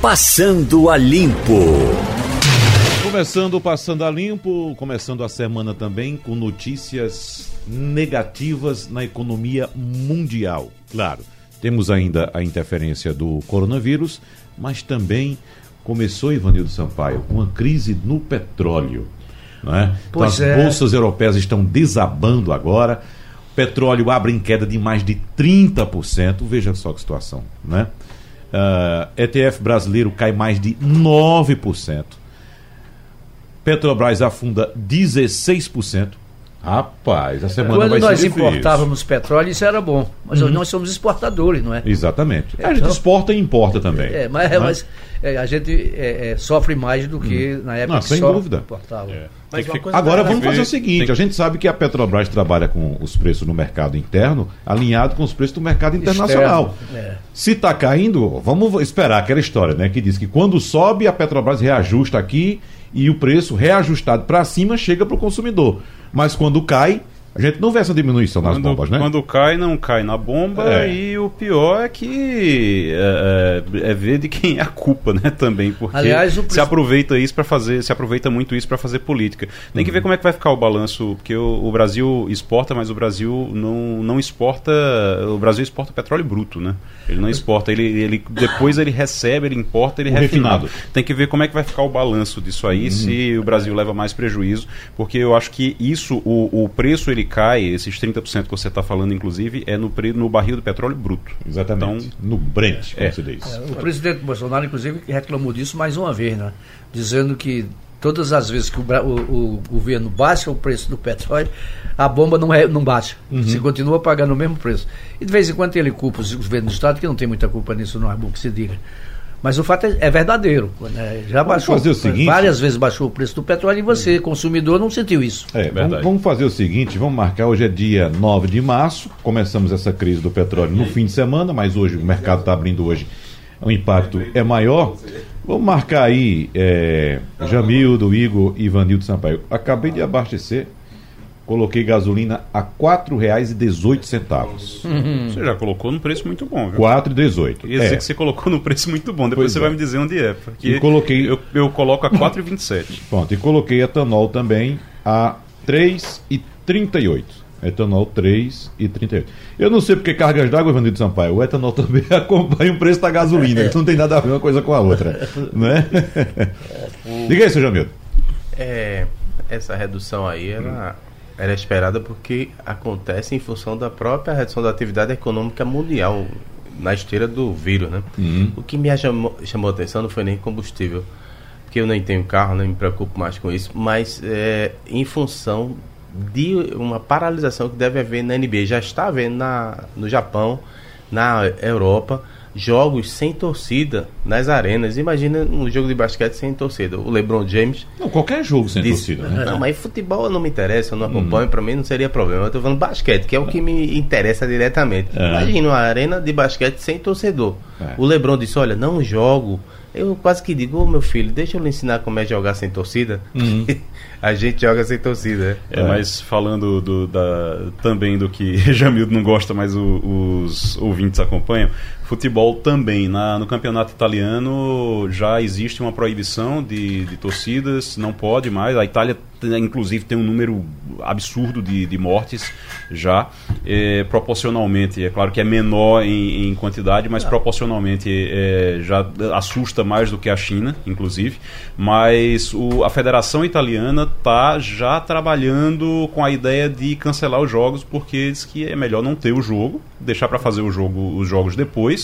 Passando a Limpo. Começando Passando a Limpo, começando a semana também com notícias negativas na economia mundial. Claro, temos ainda a interferência do coronavírus, mas também começou, Ivanildo Sampaio, uma crise no petróleo. Não é? Então, as é. bolsas europeias estão desabando agora. O petróleo abre em queda de mais de 30%. Veja só que situação. Né? Uh, ETF brasileiro cai mais de 9%. Petrobras afunda 16%. Rapaz, a semana Quando vai nós importávamos petróleo, isso era bom. Mas uhum. nós somos exportadores, não é? Exatamente. É, a gente então, exporta e importa também. É, mas, né? mas é, a gente é, é, sofre mais do que uhum. na época não, que sem só dúvida. importava. É. Agora vamos fazer o seguinte: que... a gente sabe que a Petrobras trabalha com os preços no mercado interno alinhado com os preços do mercado internacional. É. Se está caindo, vamos esperar aquela história, né? Que diz que quando sobe, a Petrobras reajusta aqui e o preço reajustado para cima chega para o consumidor. Mas quando cai, a gente não vê essa diminuição nas quando, bombas, né? Quando cai, não cai na bomba é. e o pior é que é, é, é, ver de quem é a culpa, né? Também, porque Aliás, o... se aproveita isso para fazer, se aproveita muito isso para fazer política. Tem uhum. que ver como é que vai ficar o balanço, porque o, o, Brasil exporta, mas o Brasil não, não exporta, o Brasil exporta petróleo bruto, né? Ele não exporta, ele, ele depois ele recebe, ele importa, ele refinado. refinado. Tem que ver como é que vai ficar o balanço disso aí, uhum. se o Brasil leva mais prejuízo, porque eu acho que isso, o, o preço ele cai, esses 30% que você está falando, inclusive, é no, no barril do petróleo bruto. Exatamente. Então, no Brent, como é. você diz. É, o presidente Bolsonaro, inclusive, reclamou disso mais uma vez, né? dizendo que todas as vezes que o, o, o, governo baixa o preço do petróleo, a bomba não, é, não baixa. Uhum. Você continua pagando o mesmo preço. E de vez em quando ele culpa os governos do Estado, que não tem muita culpa nisso, não é bom que se diga. Mas o fato é, é verdadeiro. Né? Já vamos baixou. Fazer o seguinte, várias vezes baixou o preço do petróleo e você, é. consumidor, não sentiu isso. É, vamos, vamos, fazer o seguinte: vamos marcar. Hoje é dia 9 de março. Começamos essa crise do petróleo no fim de semana, mas hoje o mercado está abrindo hoje. O impacto é maior. Vamos marcar aí, é, Jamildo, Igor e Ivanildo Sampaio. Acabei de abastecer coloquei gasolina a R$ 4,18. Uhum. Você já colocou no preço muito bom, viu? R$ 4,18. Ia dizer é. que você colocou no preço muito bom, depois pois você é. vai me dizer onde é. Porque e coloquei... eu, eu coloco a R$ 4,27. Pronto, e coloquei etanol também a R$ 3,38. Etanol 3,38. Eu não sei porque cargas d'água, Evanildo Sampaio. O etanol também acompanha o preço da gasolina. Isso não tem nada a ver uma coisa com a outra. né? Diga aí, seu Jamildo. É, essa redução aí era. Hum era esperada porque acontece em função da própria redução da atividade econômica mundial na esteira do vírus, né? Uhum. O que me chamou, chamou a atenção não foi nem combustível, porque eu nem tenho carro, nem me preocupo mais com isso, mas é, em função de uma paralisação que deve haver na NBA, já está havendo na, no Japão, na Europa, jogos sem torcida nas arenas. Imagina um jogo de basquete sem torcida. O LeBron James. Não, qualquer jogo sem disse, torcida. Né? Não, mas futebol não me interessa, eu não acompanho, hum. para mim não seria problema. Eu estou falando basquete, que é o que me interessa diretamente. É. Imagina uma arena de basquete sem torcedor. É. O LeBron disse: Olha, não jogo. Eu quase que digo, ô oh, meu filho, deixa eu lhe ensinar como é jogar sem torcida. Uhum. a gente joga sem torcida. É, é. mas falando do, da, também do que Jamildo não gosta, mas o, os ouvintes acompanham, futebol também. Na, no campeonato italiano já existe uma proibição de, de torcidas, não pode mais. A Itália, inclusive, tem um número absurdo de, de mortes já. É, proporcionalmente, é claro que é menor em, em quantidade, mas proporcionalmente é, já assusta mais do que a China, inclusive. Mas o, a Federação Italiana está já trabalhando com a ideia de cancelar os jogos, porque diz que é melhor não ter o jogo, deixar para fazer o jogo, os jogos depois,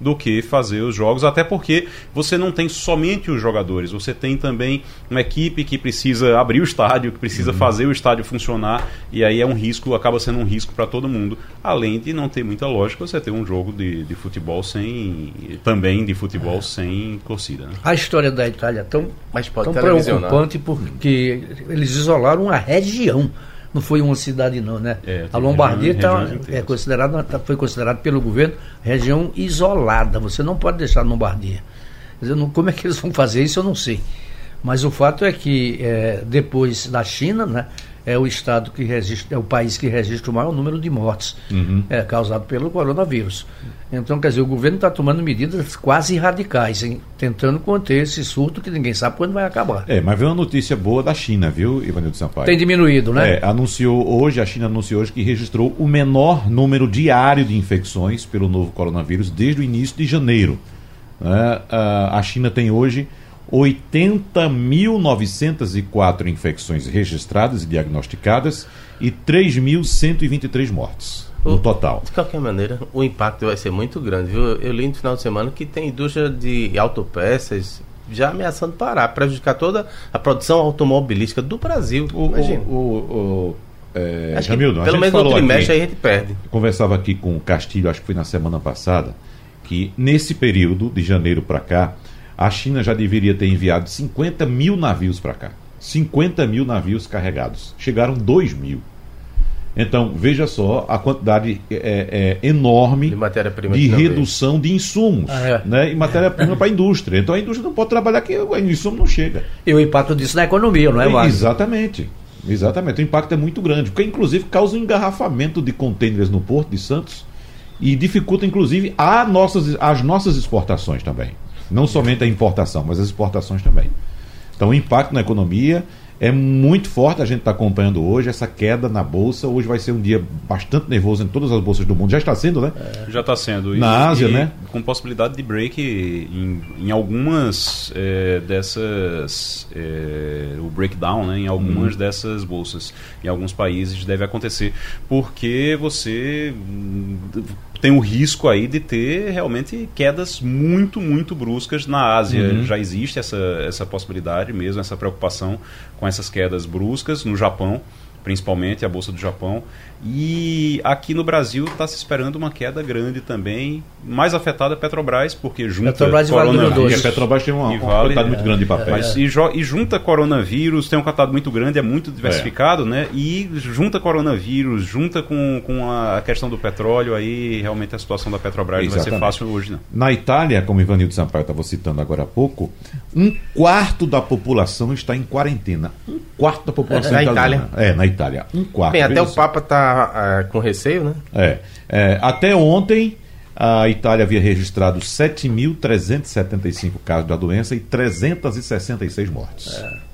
do que fazer os jogos, até porque você não tem somente os jogadores, você tem também uma equipe que precisa abrir o estádio, que precisa uhum. fazer o estádio funcionar, e aí é um risco, acaba sendo um risco para todo mundo. Além de não ter muita lógica você ter um jogo de, de futebol sem. também de futebol é. sem torcida. Né? A história da Itália é tão, Mas pode tão preocupante porque eles isolaram a região não foi uma cidade não, né? É, a Lombardia tá, é considerada, tá, foi considerada pelo governo região isolada. Você não pode deixar a Lombardia. Dizer, não, como é que eles vão fazer isso, eu não sei. Mas o fato é que é, depois da China, né, é o estado que registra, é o país que registra o maior número de mortes Uhum. é, causado pelo coronavírus. Então, quer dizer, o governo está tomando medidas quase radicais, hein, tentando conter esse surto que ninguém sabe quando vai acabar. É, mas veio uma notícia boa da China, viu, Ivanildo Sampaio? Tem diminuído, né? É, anunciou hoje, a China anunciou hoje que registrou o menor número diário de infecções pelo novo coronavírus desde o início de janeiro. a a China tem hoje 80.904 infecções registradas e diagnosticadas e 3.123 mortes no total. De qualquer maneira, o impacto vai ser muito grande, viu? Eu li no final de semana que tem indústria de autopeças já ameaçando parar, prejudicar toda a produção automobilística do Brasil. O, Imagina. o, o, o, é, Acho Jamildo, pelo menos no trimestre aqui- aí a gente perde. conversava aqui com o Castilho, acho que foi na semana passada, que nesse período, de janeiro para cá, a China já deveria ter enviado 50 mil navios para cá. 50 mil navios carregados. Chegaram 2 mil. Então, veja só a quantidade é, é, enorme De de redução de insumos Ah, é. né, e matéria-prima para a indústria. Então, a indústria não pode trabalhar que o insumo não chega. E o impacto disso na economia, não é, Wagner? Exatamente. Exatamente. O impacto é muito grande, porque inclusive causa um engarrafamento de contêineres no Porto de Santos e dificulta inclusive nossas, as nossas exportações também. Não somente a importação, mas as exportações também. Então o impacto na economia é muito forte, a gente está acompanhando hoje essa queda na bolsa. Hoje vai ser um dia bastante nervoso em todas as bolsas do mundo. Já está sendo, né? Já está sendo. Na Ásia, né? Com possibilidade de break em, em algumas eh, dessas. eh, o breakdown, né? Em algumas dessas bolsas. Em alguns países deve acontecer. Porque você hum, tem o risco aí de ter realmente quedas muito, muito bruscas na Ásia. Já existe essa, essa possibilidade mesmo, essa preocupação com essas quedas bruscas no Japão principalmente a bolsa do Japão. E aqui no Brasil está se esperando uma queda grande também, mais afetada a Petrobras, porque junta Petrobras e Porque Doce. a Petrobras tem uma, E uma vale- quantidade muito grande de papéis. Mas e, jo- e junta coronavírus, tem um catado muito grande, é muito diversificado, né? E junta coronavírus, junta com, com a questão do petróleo, aí realmente a situação da Petrobras não vai ser Exatamente. fácil hoje, não. Na Itália, como Ivanildo Sampaio estava citando agora há pouco, um quarto da população está em quarentena. Um quarto da população Na italiana. É, na Itália. Um quarto. Bem, até o. Papa tá ah, com receio, né? É, é, até ontem, a Itália havia registrado 7.375 casos da doença e 366 mortes. É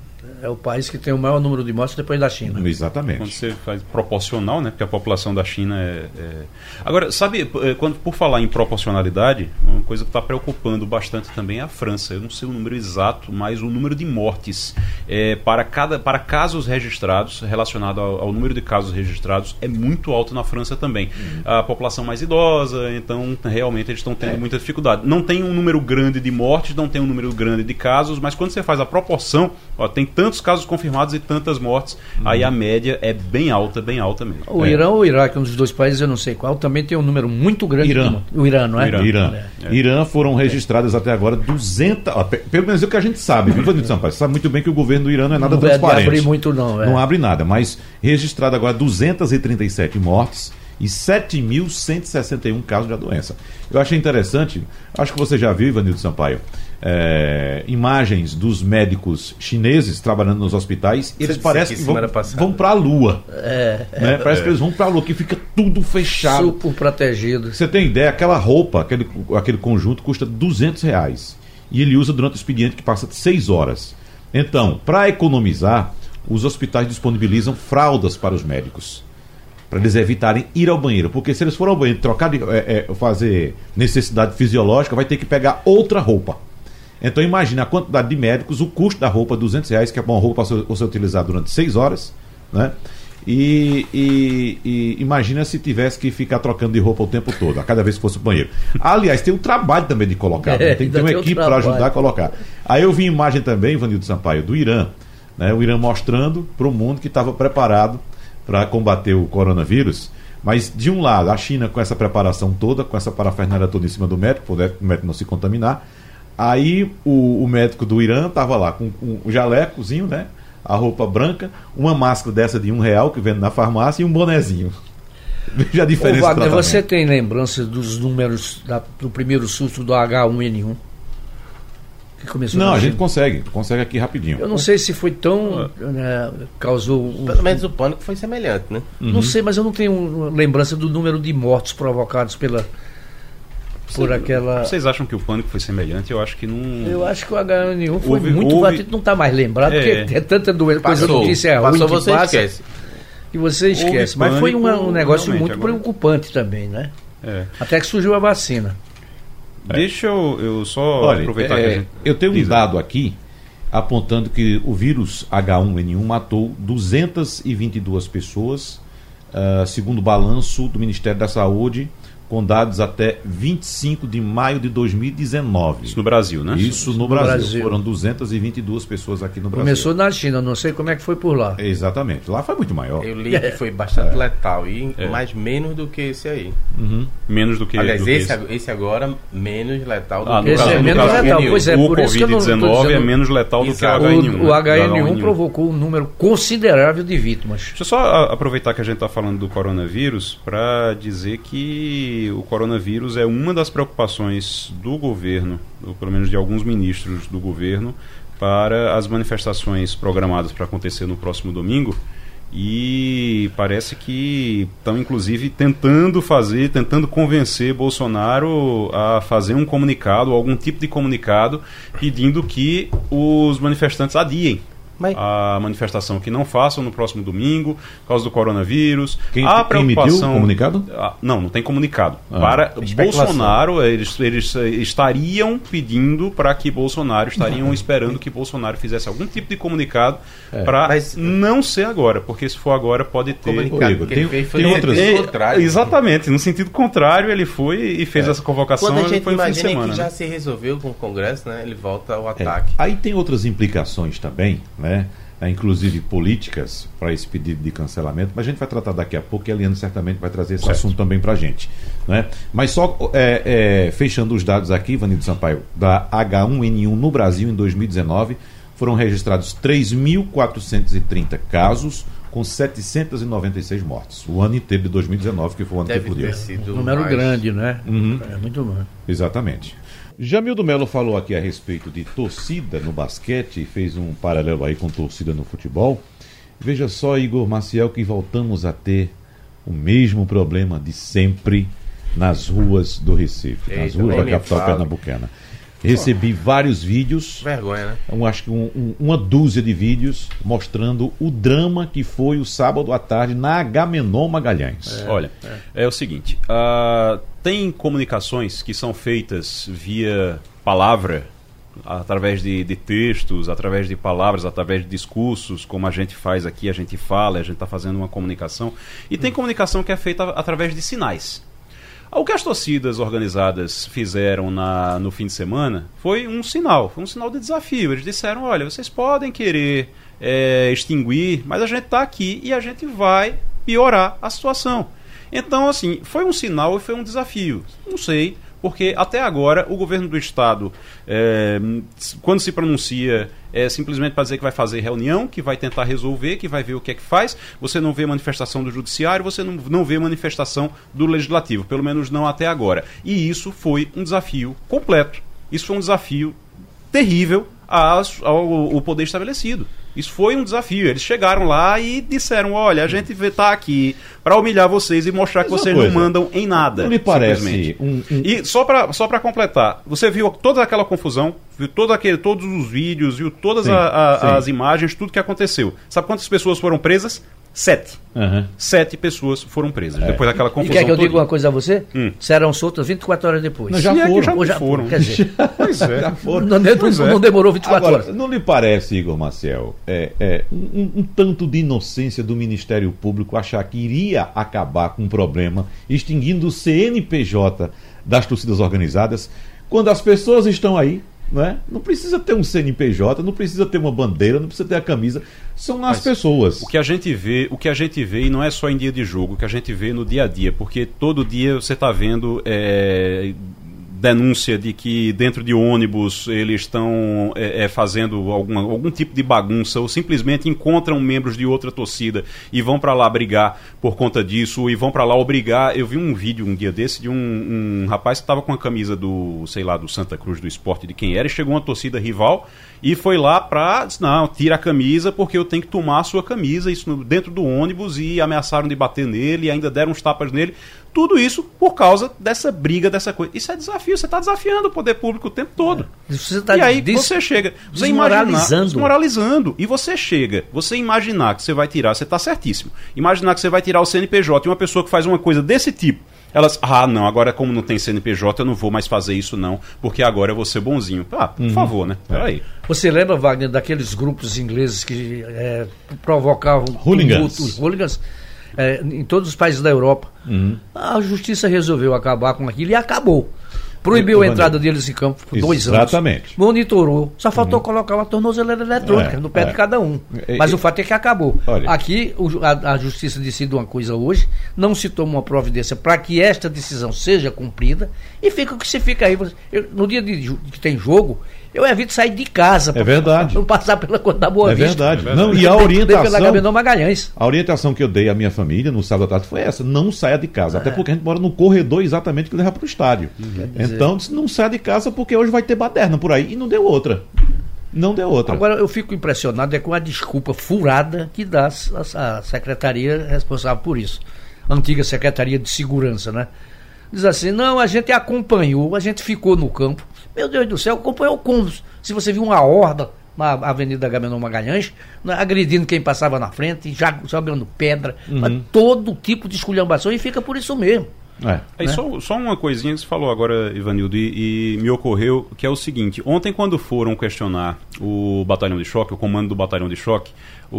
o país que tem o maior número de mortes depois da China. Quando Exatamente. você faz proporcional, né? Porque a população da China é. é- Agora, sabe, eh, quando, por falar em proporcionalidade, uma coisa que está preocupando bastante também é a França. Eu não sei o número exato, mas o número de mortes eh, para, cada, para casos registrados, relacionado ao, ao número de casos registrados, é muito alto na França também. A população mais idosa, então realmente eles estão tendo muita dificuldade. Não tem um número grande de mortes, não tem um número grande de casos, mas quando você faz a proporção, ó, tem tantos casos confirmados e tantas mortes, aí a média é bem alta, bem alta mesmo. O É. Irã ou o Iraque, um dos dois países, eu não sei qual, também tem um número muito grande. Irã. de. O Irã, não é? Irã. Irã. É. Irã foram registradas até agora 200. ó, pe- pelo menos é o que a gente sabe, viu, Ivanildo Sampaio? Você sabe muito bem que o governo do Irã não é nada Não é de transparente. abrir muito, não. É. Não abre nada, mas registrado agora 237 mortes e 7.161 casos da doença. Eu achei interessante, acho que você já viu, Ivanildo Sampaio, é, imagens dos médicos chineses trabalhando nos hospitais. Eles parecem aqui que vão, vão para a Lua. É, né? Parece que eles vão para a Lua, que fica tudo fechado. super protegido. Você tem ideia, aquela roupa, aquele, aquele conjunto custa 200 reais. E ele usa durante o expediente que passa 6 horas. Então, para economizar, os hospitais disponibilizam fraldas para os médicos. Para eles evitarem ir ao banheiro. Porque se eles forem ao banheiro trocar de, é, é, fazer necessidade fisiológica, vai ter que pegar outra roupa. Então imagine a quantidade de médicos, o custo da roupa, 200 reais, que é uma roupa para ser utilizada durante 6 horas, né? E, e- e imagina se tivesse que ficar trocando de roupa o tempo todo, a cada vez que fosse o banheiro. Aliás, tem o trabalho também de colocar, né? É, tem que ter uma equipe para ajudar a colocar. Aí eu vi imagem também, Vanildo Sampaio, do Irã, né? o Irã mostrando para o mundo que estava preparado para combater o coronavírus. Mas, de um lado, a China com essa preparação toda, com essa parafernália toda em cima do médico, para o médico não se contaminar. Aí o, o médico do Irã estava lá com, com o jalecozinho, né? A roupa branca, uma máscara dessa de um real que vende na farmácia e um bonezinho. Veja a Ô, diferença do Wagner, você tem lembrança dos números da- do primeiro susto do H1N1? que começou Não, a gente consegue, consegue aqui rapidinho. Eu não sei se foi tão. né, causou. um- Pelo menos o pânico foi semelhante, né? Não sei, mas eu não tenho lembrança do número de mortos provocados pela. Por aquela. Vocês acham que o pânico foi semelhante? Eu acho que não. Eu acho que o H1N1 foi Houve- muito houve- batido, não está mais lembrado, É. porque é tanta doença, coisa Passou, notícia ruim passou que você passa, esquece. que você esquece. Mas foi uma- um negócio muito agora- preocupante também, né? É. Até que surgiu a vacina. Deixa eu, eu só Olha, aproveitar é, que a gente. eu tenho um aí. dado aqui apontando que o vírus H1N1 matou 222 pessoas, ah, segundo o balanço do Ministério da Saúde, com dados até 25 de maio de 2019. Isso no Brasil, né? Isso no no Brasil. Brasil. Foram 222 pessoas aqui no Brasil. Começou na China, não sei como é que foi por lá. Exatamente. Lá foi muito maior. Eu li que foi bastante letal, e mais menos do que esse aí. Menos do que. Aliás, do que esse, esse agora, menos letal do Ah, que Esse caso- é no menos caso- letal. H1N1. Pois é, o por isso que eu não tô Covid-19 é dizendo- menos letal do que Exato. o O, H1N1. o né? H1N1 Do provocou um número considerável de vítimas. Deixa eu só aproveitar que a gente está falando do coronavírus para dizer que o coronavírus é uma das preocupações do governo, ou pelo menos de alguns ministros do governo, para as manifestações programadas para acontecer no próximo domingo. E parece que estão, inclusive, tentando fazer, tentando convencer Bolsonaro a fazer um comunicado, algum tipo de comunicado, pedindo que os manifestantes adiem Mas- a manifestação que não façam no próximo domingo, por causa do coronavírus. Quem- a quem emitiu preocupação, o comunicado? Ah, não, não tem comunicado. Ah. Para. Bolsonaro, eles, eles eh, estariam pedindo para que Bolsonaro, estariam esperando que Bolsonaro fizesse algum tipo de comunicado para Mas- não ser agora, porque se for agora pode ter. Comunicado tem- ele fez foi tem outras- sentido É, contrário. Exatamente, no sentido contrário, ele foi e fez essa convocação Quando a gente foi no fim de imagina semana. que já né? se resolveu com o Congresso, né? Ele volta ao É. ataque. Aí tem outras implicações também, né? É, inclusive políticas para esse pedido de cancelamento, mas a gente vai tratar daqui a pouco e a Eliane certamente vai trazer esse Certo. assunto também para a gente. Né? Mas só é, é, fechando os dados aqui, Vanildo Sampaio, da H1N1 no Brasil em 2019, foram registrados 3.430 casos com 796 mortes. O ano inteiro de 2019, que foi o ano que Deve explodiu. ter sido Um número mais. grande, né? Uhum. É muito bom. Exatamente. Jamildo Melo falou aqui a respeito de torcida no basquete e fez um paralelo aí com torcida no futebol. Veja só, Igor Maciel, que voltamos a ter o mesmo problema de sempre nas ruas do Recife, nas Eita, ruas nem da capital fala. pernambucana. Recebi vários vídeos, Vergonha, né? um, acho que um- um- uma dúzia de vídeos mostrando o drama que foi o sábado à tarde na Agamenon Magalhães. Olha, é. o seguinte: ah, tem comunicações que são feitas via palavra, através de, de textos, através de palavras, através de discursos, como a gente faz aqui, a gente fala, a gente está fazendo uma comunicação. E tem comunicação que é feita através de sinais. O que as torcidas organizadas fizeram na, no fim de semana foi um sinal, foi um sinal de desafio. Eles disseram: olha, vocês podem querer é, extinguir, mas a gente está aqui e a gente vai piorar a situação. Então, assim, foi um sinal e foi um desafio. Não sei, porque até agora o governo do estado, é, quando se pronuncia, é simplesmente para dizer que vai fazer reunião, que vai tentar resolver, que vai ver o que é que faz. Você não vê manifestação do judiciário, você não, não vê manifestação do legislativo, pelo menos não até agora. E isso foi um desafio completo. Isso foi um desafio terrível às- ao, ao poder estabelecido. Isso foi um desafio. Eles chegaram lá e disseram: olha, a gente está aqui para humilhar vocês e mostrar que Mas uma vocês coisa, não mandam em nada. Não lhe parece um- um- E só para só pra completar, você viu toda aquela confusão, viu todo aquele, todos os vídeos, viu todas Sim, a- a- as imagens, tudo que aconteceu. Sabe quantas pessoas foram presas? Sete. Aham. Sete pessoas foram presas. Depois daquela E confusão. quer que eu diga uma coisa a você? Hum. Serão soltas 24 horas depois. Não, já E é que foram. já Ou já foram. Quer dizer, Pois é. Já foram. não, não- Pois é. não demorou 24 Agora, horas. não lhe parece, Igor Maciel, é, é, um, um tanto de inocência do Ministério Público achar que iria acabar com um problema extinguindo o CNPJ das torcidas organizadas quando as pessoas estão aí? Não, é? não precisa ter um CNPJ, não precisa ter uma bandeira, não precisa ter a camisa. São as Mas pessoas. O que a gente vê, o que a gente vê e não é só em dia de jogo, o que a gente vê no dia a dia, porque todo dia você está vendo é, denúncia de que dentro de ônibus eles estão é, é, fazendo alguma, algum tipo de bagunça ou simplesmente encontram membros de outra torcida e vão para lá brigar por conta disso e vão para lá obrigar. Eu vi um vídeo um dia desse de um, um rapaz que estava com a camisa do, sei lá, do Santa Cruz do esporte de quem era e chegou uma torcida rival e foi lá pra. Não, tira a camisa porque eu tenho que tomar a sua camisa, isso dentro do ônibus, e ameaçaram de bater nele, e ainda deram uns tapas nele. Tudo isso por causa dessa briga, dessa coisa. Isso é desafio, você está desafiando o poder público o tempo todo. É. Você tá e aí des... você chega. Você desmoralizando. desmoralizando. E você chega, você imaginar que você vai tirar, você está certíssimo. Imaginar que você vai tirar o CNPJ e uma pessoa que faz uma coisa desse tipo elas, ah, não, agora como não tem CNPJ, eu não vou mais fazer isso não, porque agora eu vou ser bonzinho. Ah, por uhum. favor, né? Peraí. Você lembra, Wagner, daqueles grupos ingleses que é, provocavam hooligans, hooligans é, em todos os países da Europa? Uhum. A justiça resolveu acabar com aquilo e acabou. Proibiu a entrada deles em campo por dois anos. Exatamente. Monitorou. Só faltou uhum. colocar uma tornozeleira eletrônica é, no pé é. de cada um. Mas o fato é que acabou. Olha. Aqui, o, a, a, justiça decide uma coisa hoje, não se toma uma providência para que esta decisão seja cumprida e fica o que se fica aí. Eu, no dia de, que tem jogo, eu evito sair de casa. É verdade. Não passar pela conta da Boa é Vista. Verdade. É verdade. Não, e a orientação. Pela Magalhães. A orientação que eu dei à minha família no sábado à tarde foi essa: não saia de casa. É. Até porque a gente mora no corredor exatamente que leva para o estádio. Uhum. Então, não saia de casa porque hoje vai ter baderna por aí. E não deu outra. Não deu outra. Agora, eu fico impressionado é com a desculpa furada que dá a, a secretaria responsável por isso. A antiga Secretaria de Segurança, né? Diz assim: não, a gente acompanhou, a gente ficou no campo meu Deus do céu, acompanhou como? Se você viu uma horda na Avenida Gamenon Magalhães, né, agredindo quem passava na frente, jogando pedra, uhum. todo tipo de esculhambação e fica por isso mesmo. É. Aí né? só, só uma coisinha que você falou agora, Ivanildo, e, e, me ocorreu que é o seguinte: ontem, quando foram questionar o batalhão de choque, o comando do batalhão de choque,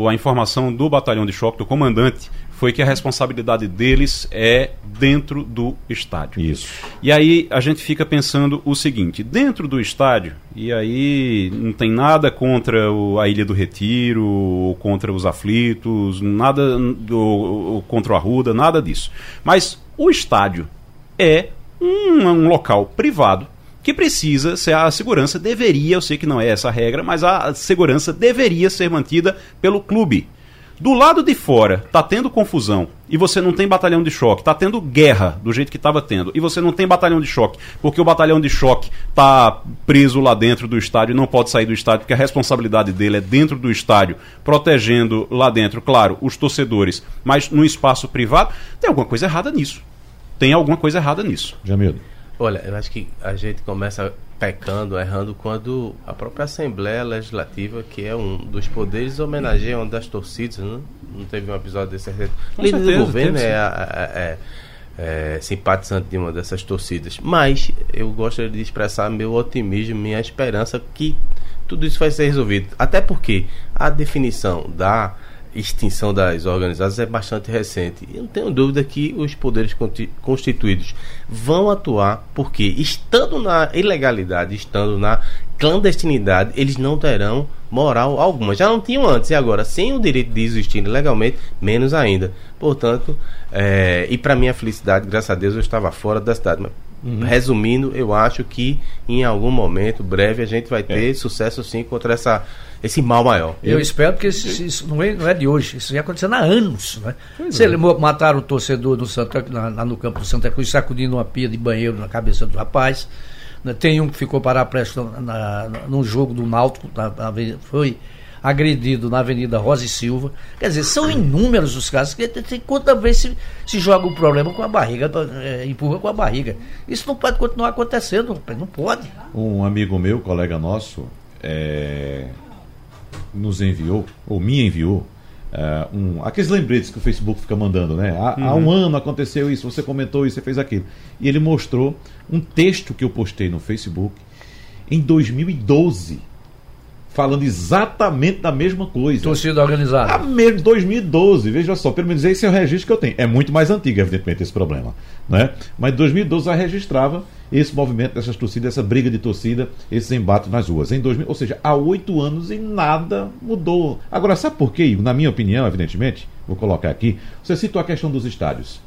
a informação do batalhão de choque, do comandante, foi que a responsabilidade deles é dentro do estádio. Isso. E aí a gente fica pensando o seguinte: dentro do estádio, e aí não tem nada contra o, a Ilha do Retiro, ou contra os aflitos, nada do, contra o Arruda, nada disso. Mas o estádio é um, um local privado que precisa ser a segurança deveria, eu sei que não é essa a regra, mas a segurança deveria ser mantida pelo clube. Do lado de fora, tá tendo confusão e você não tem batalhão de choque, tá tendo guerra do jeito que estava tendo, e você não tem batalhão de choque, porque o batalhão de choque tá preso lá dentro do estádio e não pode sair do estádio, porque a responsabilidade dele é dentro do estádio, protegendo lá dentro, claro, os torcedores, mas no espaço privado, tem alguma coisa errada nisso. Tem alguma coisa errada nisso. Jamil. Olha, eu acho que a gente começa pecando, errando, quando a própria Assembleia Legislativa, que é um dos poderes, homenageia uma das torcidas, né? não teve um episódio desse recente. O líder do governo é, é, é, simpatizante de uma dessas torcidas. Mas eu gostaria de expressar meu otimismo, minha esperança que tudo isso vai ser resolvido. Até porque a definição da extinção das organizadas é bastante recente. Eu não tenho dúvida que os poderes constituídos vão atuar porque, estando na ilegalidade, estando na clandestinidade, eles não terão moral alguma. Já não tinham antes e agora, sem o direito de existir legalmente, menos ainda. Portanto, é, e para minha felicidade, graças a Deus, eu estava fora da cidade. Mas, uhum. Resumindo, eu acho que em algum momento breve a gente vai ter é. sucesso sim contra essa esse mal maior. Eu, espero que isso, isso não, é, não, é, de hoje, isso já acontecendo há anos. Né? Você é. mataram o torcedor do Santa, lá no campo do Santa Cruz, sacudindo uma pia de banheiro na cabeça do rapaz. Né? Tem um que ficou parapresto na, na, num jogo do Náutico, na, na, foi agredido na Avenida Rosa e Silva. Quer dizer, são inúmeros os casos que tem quanta vez se, se joga o problema com a barriga, é, empurra com a barriga. Isso não pode continuar acontecendo, não pode. Um amigo meu, colega nosso, é, nos enviou, ou me enviou, uh, um, aqueles lembretes que o Facebook fica mandando, né? Há, uhum. há, um ano aconteceu isso, você comentou isso, você fez aquilo. E ele mostrou um texto que eu postei no Facebook em 2012 falando exatamente da mesma coisa. Torcida organizada. A mesmo 2012, veja só, pelo menos esse é o registro que eu tenho. É muito mais antigo, evidentemente, esse problema. Né? Mas 2012 já registrava esse movimento dessas torcidas, essa briga de torcida, esses embates nas ruas. Em 2000, ou seja, há oito anos e nada mudou. Agora, sabe por quê? Na minha opinião, evidentemente, vou colocar aqui. Você citou a questão dos estádios.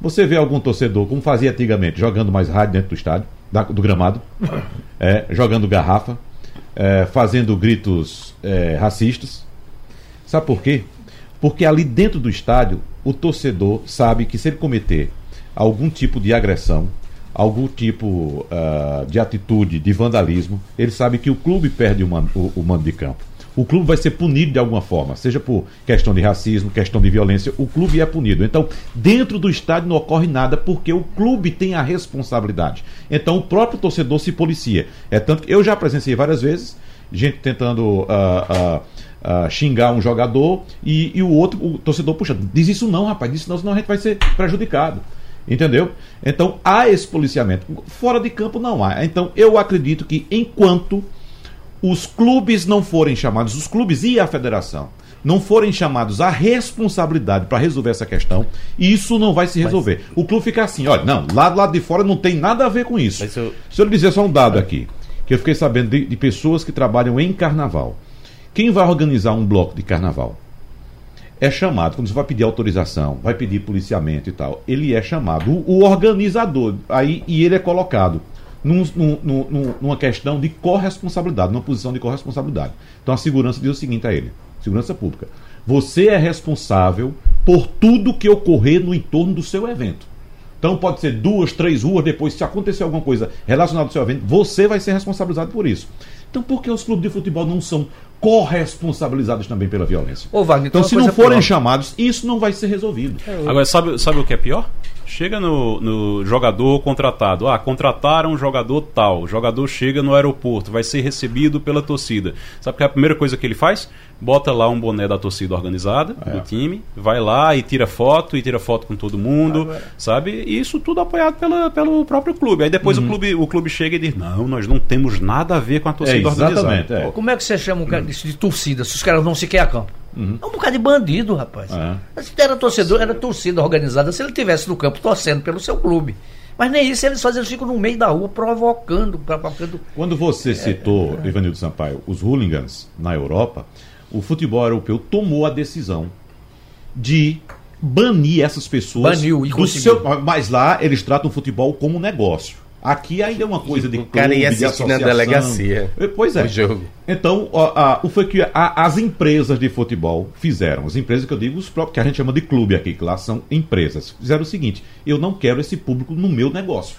Você vê algum torcedor, como fazia antigamente, jogando mais rádio dentro do estádio, da- do gramado, é, jogando garrafa, é, fazendo gritos é, racistas. Sabe por quê? Porque ali dentro do estádio, o torcedor sabe que se ele cometer algum tipo de agressão, algum tipo ah, de atitude de vandalismo, ele sabe que o clube perde o mando, o- o mando de campo. O clube vai ser punido de alguma forma, seja por questão de racismo, questão de violência, o clube é punido. Então, dentro do estádio não ocorre nada porque o clube tem a responsabilidade. Então, o próprio torcedor se policia. É tanto que eu já presenciei várias vezes gente tentando ah, ah, ah, xingar um jogador e, e o outro, o torcedor, puxa, diz isso não, rapaz, diz isso não, senão a gente vai ser prejudicado. Entendeu? Então há esse policiamento. Fora de campo não há. Então eu acredito que enquanto os clubes não forem chamados, os clubes e a federação não forem chamados à responsabilidade para resolver essa questão, isso não vai se resolver. O clube fica assim, olha, não, lá do lado de fora não tem nada a ver com isso. Mas eu- Se eu lhe dizer só um dado aqui, que eu fiquei sabendo de, de pessoas que trabalham em carnaval. Quem vai organizar um bloco de carnaval? É chamado, quando você vai pedir autorização, vai pedir policiamento e tal, ele é chamado, o, o organizador, aí, e ele é colocado num- num- num- num- numa questão de corresponsabilidade, numa posição de corresponsabilidade. Então a segurança diz o seguinte a ele: segurança pública. Você é responsável por tudo que ocorrer no entorno do seu evento. Então pode ser duas, três ruas, depois, se acontecer alguma coisa relacionada ao seu evento, você vai ser responsabilizado por isso. Então por que os clubes de futebol não são corresponsabilizados também pela violência? Ô, Wagner, então se não forem pior. chamados, isso não vai ser resolvido. Agora, sabe, sabe o que é pior? Chega no, no jogador contratado. Ah, contrataram um jogador tal. O jogador chega no aeroporto, vai ser recebido pela torcida. Sabe que é a primeira coisa que ele faz? Bota lá um boné da torcida organizada, do time, vai lá e tira foto, e tira foto com todo mundo, sabe? E isso tudo apoiado pela, pelo próprio clube. Aí depois o, clube, o clube chega e diz: Não, nós não temos nada a ver com a torcida É, exatamente, organizada. é. Como é que você chama um cara disso de torcida se os caras não sequer a campo? É um bocado de bandido, rapaz. É. Se era torcedor, era torcida organizada se ele tivesse no campo torcendo pelo seu clube. Mas nem isso eles fazem, eles ficam no meio da rua provocando, provocando. Quando você citou, Ivanildo Sampaio, os hooligans na Europa, o futebol europeu tomou a decisão de banir essas pessoas. Baniu e do conseguiu. seu, mas lá eles tratam o futebol como negócio. Aqui ainda é uma coisa de O cara ia clube, de assistir na delegacia. Eh, Pois é. O jogo. Então, a- o foi que a- as empresas de futebol fizeram. As empresas que eu digo, os próprios que a gente chama de clube aqui, que lá são empresas. Fizeram o seguinte: eu não quero esse público no meu negócio.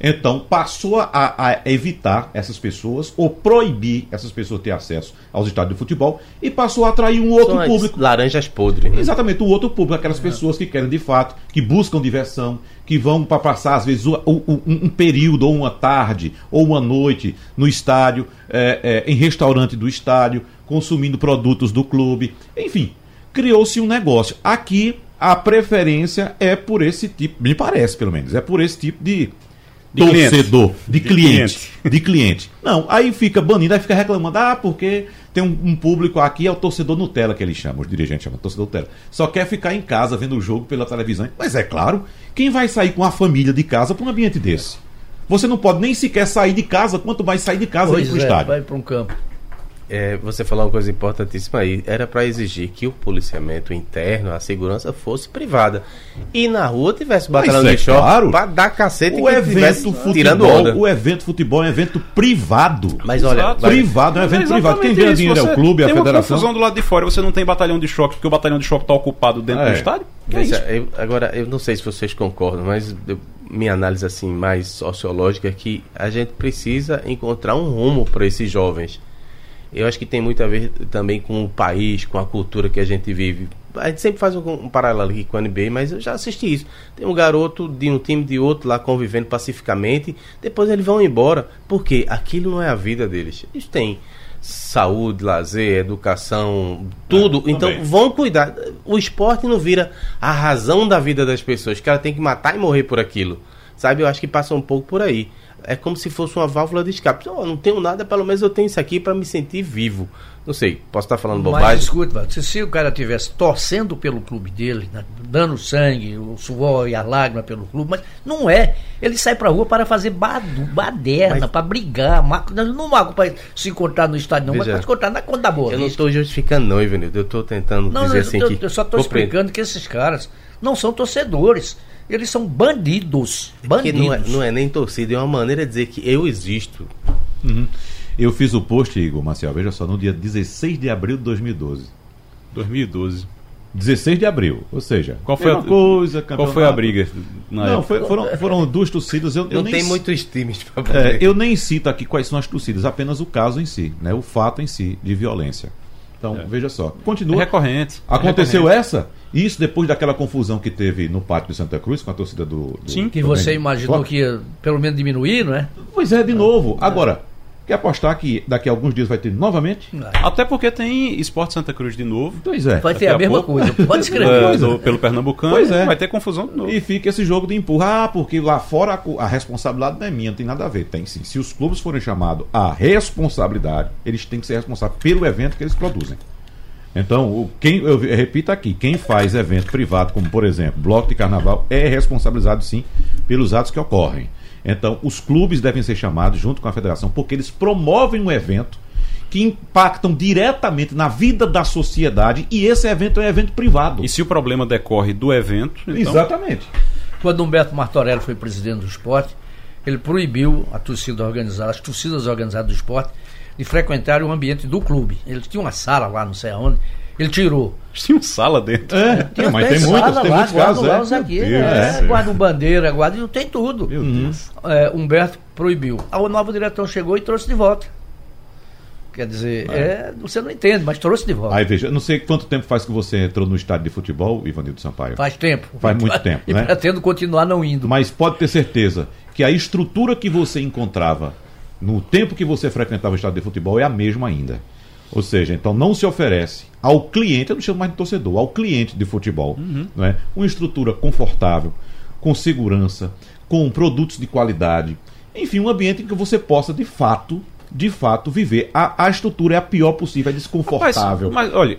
Então, passou a, a evitar essas pessoas ou proibir essas pessoas ter acesso aos estádios de futebol e passou a atrair um outro São público. Laranjas podres. né? Exatamente, o outro público, aquelas pessoas que querem de fato, que buscam diversão, que vão para passar, às vezes, o- um, um período, ou uma tarde, ou uma noite no estádio, é, é, em restaurante do estádio, consumindo produtos do clube. Enfim, criou-se um negócio. Aqui, a preferência é por esse tipo, me parece pelo menos, é por esse tipo de. De cliente. torcedor, de, De cliente, de cliente. Não, aí fica banindo, aí fica reclamando, ah, porque tem um, um público aqui, é o torcedor Nutella que eles chamam, os dirigentes chamam, torcedor Nutella. Só quer ficar em casa vendo o jogo pela televisão. Mas é claro, quem vai sair com a família de casa para um ambiente desse? Você não pode nem sequer sair de casa, quanto mais sair de casa e ir Pois pro é, estádio. vai para um campo. É, você falou uma coisa importantíssima aí. Era para exigir que o policiamento interno, a segurança fosse privada. E na rua tivesse batalhão Mas é de choque claro. pra dar cacete O que evento tirando futebol, onda. o evento futebol é um evento privado. Mas olha, Exato. privado, é um evento privado. Quem ganha dinheiro é o clube, a tem uma federação. confusão do lado de fora, você não tem batalhão de choque, porque o batalhão de choque está ocupado dentro É. do estádio. É Veja, eu- agora, eu não sei se vocês concordam, mas eu- minha análise assim mais sociológica é que a gente precisa encontrar um rumo para esses jovens. Eu acho que tem muito a ver também com o país, com a cultura que a gente vive. A gente sempre faz um, um paralelo aqui com a NBA, mas eu já assisti isso. Tem um garoto de um time de outro lá convivendo pacificamente, depois eles vão embora, porque aquilo não é a vida deles. Eles têm saúde, lazer, educação, tudo. É, então vão cuidar. O esporte não vira a razão da vida das pessoas, que ela tem que matar e morrer por aquilo. Sabe? Eu acho que passa um pouco por aí. É como se fosse uma válvula de escape. Oh, não tenho nada, pelo menos eu tenho isso aqui para me sentir vivo. Não sei, posso estar falando bobagem. Mas escuta, se, se o cara tivesse torcendo pelo clube dele, né, dando sangue, o suor e a lágrima pelo clube, mas não é. Ele sai pra rua para fazer badu, baderna, Mas- para brigar. Marco, não marco para se encontrar no estádio, não, Veja, mas para se encontrar na conta da boa. Eu não estou justificando, não, Ivanildo. Eu estou tentando Não, dizer não, assim eu, que. eu só estou explicando que esses caras não são torcedores. Eles são bandidos. Bandidos. não é, não é nem torcida, é uma maneira de dizer que eu existo. Eu fiz o post, Igor Marcial, veja só, no dia 16 de abril de 2012. 2012. 16 de abril, ou seja, Qual foi, a, coisa, qual foi a campeonato. briga? Na Não, foi- foram, foram duas torcidas. Eu, eu não nem tem c- muitos times para É, eu nem cito aqui quais são as torcidas, apenas o caso em si, né? o fato em si de violência. Então, veja só. É Continua. recorrente. é Aconteceu recorrente. essa? Isso depois daquela confusão que teve no Pátio de Santa Cruz com a torcida do. do Sim. Que do você imaginou que ia pelo menos diminuir, não é? Pois é, de novo. Agora, quer apostar que daqui a alguns dias vai ter novamente? Até porque tem Esporte Santa Cruz de novo. Pois é. Vai ter Daqui a a mesma pouco. coisa. Pode escrever. é, coisa. do- pelo Pernambucano. Pois é. Vai ter confusão de novo. E fica esse jogo de empurrar, ah, porque lá fora a, a responsabilidade não é minha, não tem nada a ver. Tem sim. Se os clubes forem chamados à responsabilidade, eles têm que ser responsáveis pelo evento que eles produzem. Então, quem, eu repito aqui, quem faz evento privado, como por exemplo, bloco de carnaval, é responsabilizado sim pelos atos que ocorrem. Então, os clubes devem ser chamados junto com a federação, porque eles promovem um evento que impactam diretamente na vida da sociedade e esse evento é um evento privado. E se o problema decorre do evento, então, Exatamente. Quando Humberto Martorelli foi presidente do esporte, ele proibiu a torcida organizada, as torcidas organizadas do esporte, de frequentar o ambiente do clube. Ele tinha uma sala lá, não sei aonde, ele tirou. tinha uma sala dentro. É, Tem mas até tem muitos, sala tem lá, muitos casos. lá é. os aqui, é, céu. guarda bandeira, guarda, tem tudo. Meu Deus. É, Humberto proibiu. A nova direção chegou e trouxe de volta. Quer dizer, é, você não entende, mas trouxe de volta. Aí veja, não sei quanto tempo faz que você entrou no estádio de futebol, Ivanildo Sampaio. Faz tempo. Faz muito tempo, E né? pretendo continuar não indo. Mas pode ter certeza que a estrutura que você encontrava no tempo que você frequentava o estádio de futebol é a mesma ainda. Ou seja, então não se oferece ao cliente, eu não chamo mais de torcedor, ao cliente de futebol, não é? uma estrutura confortável, com segurança, com produtos de qualidade, enfim, um ambiente em que você possa de fato, de fato viver. A, a estrutura é a pior possível, é desconfortável. Mas, mas, olha,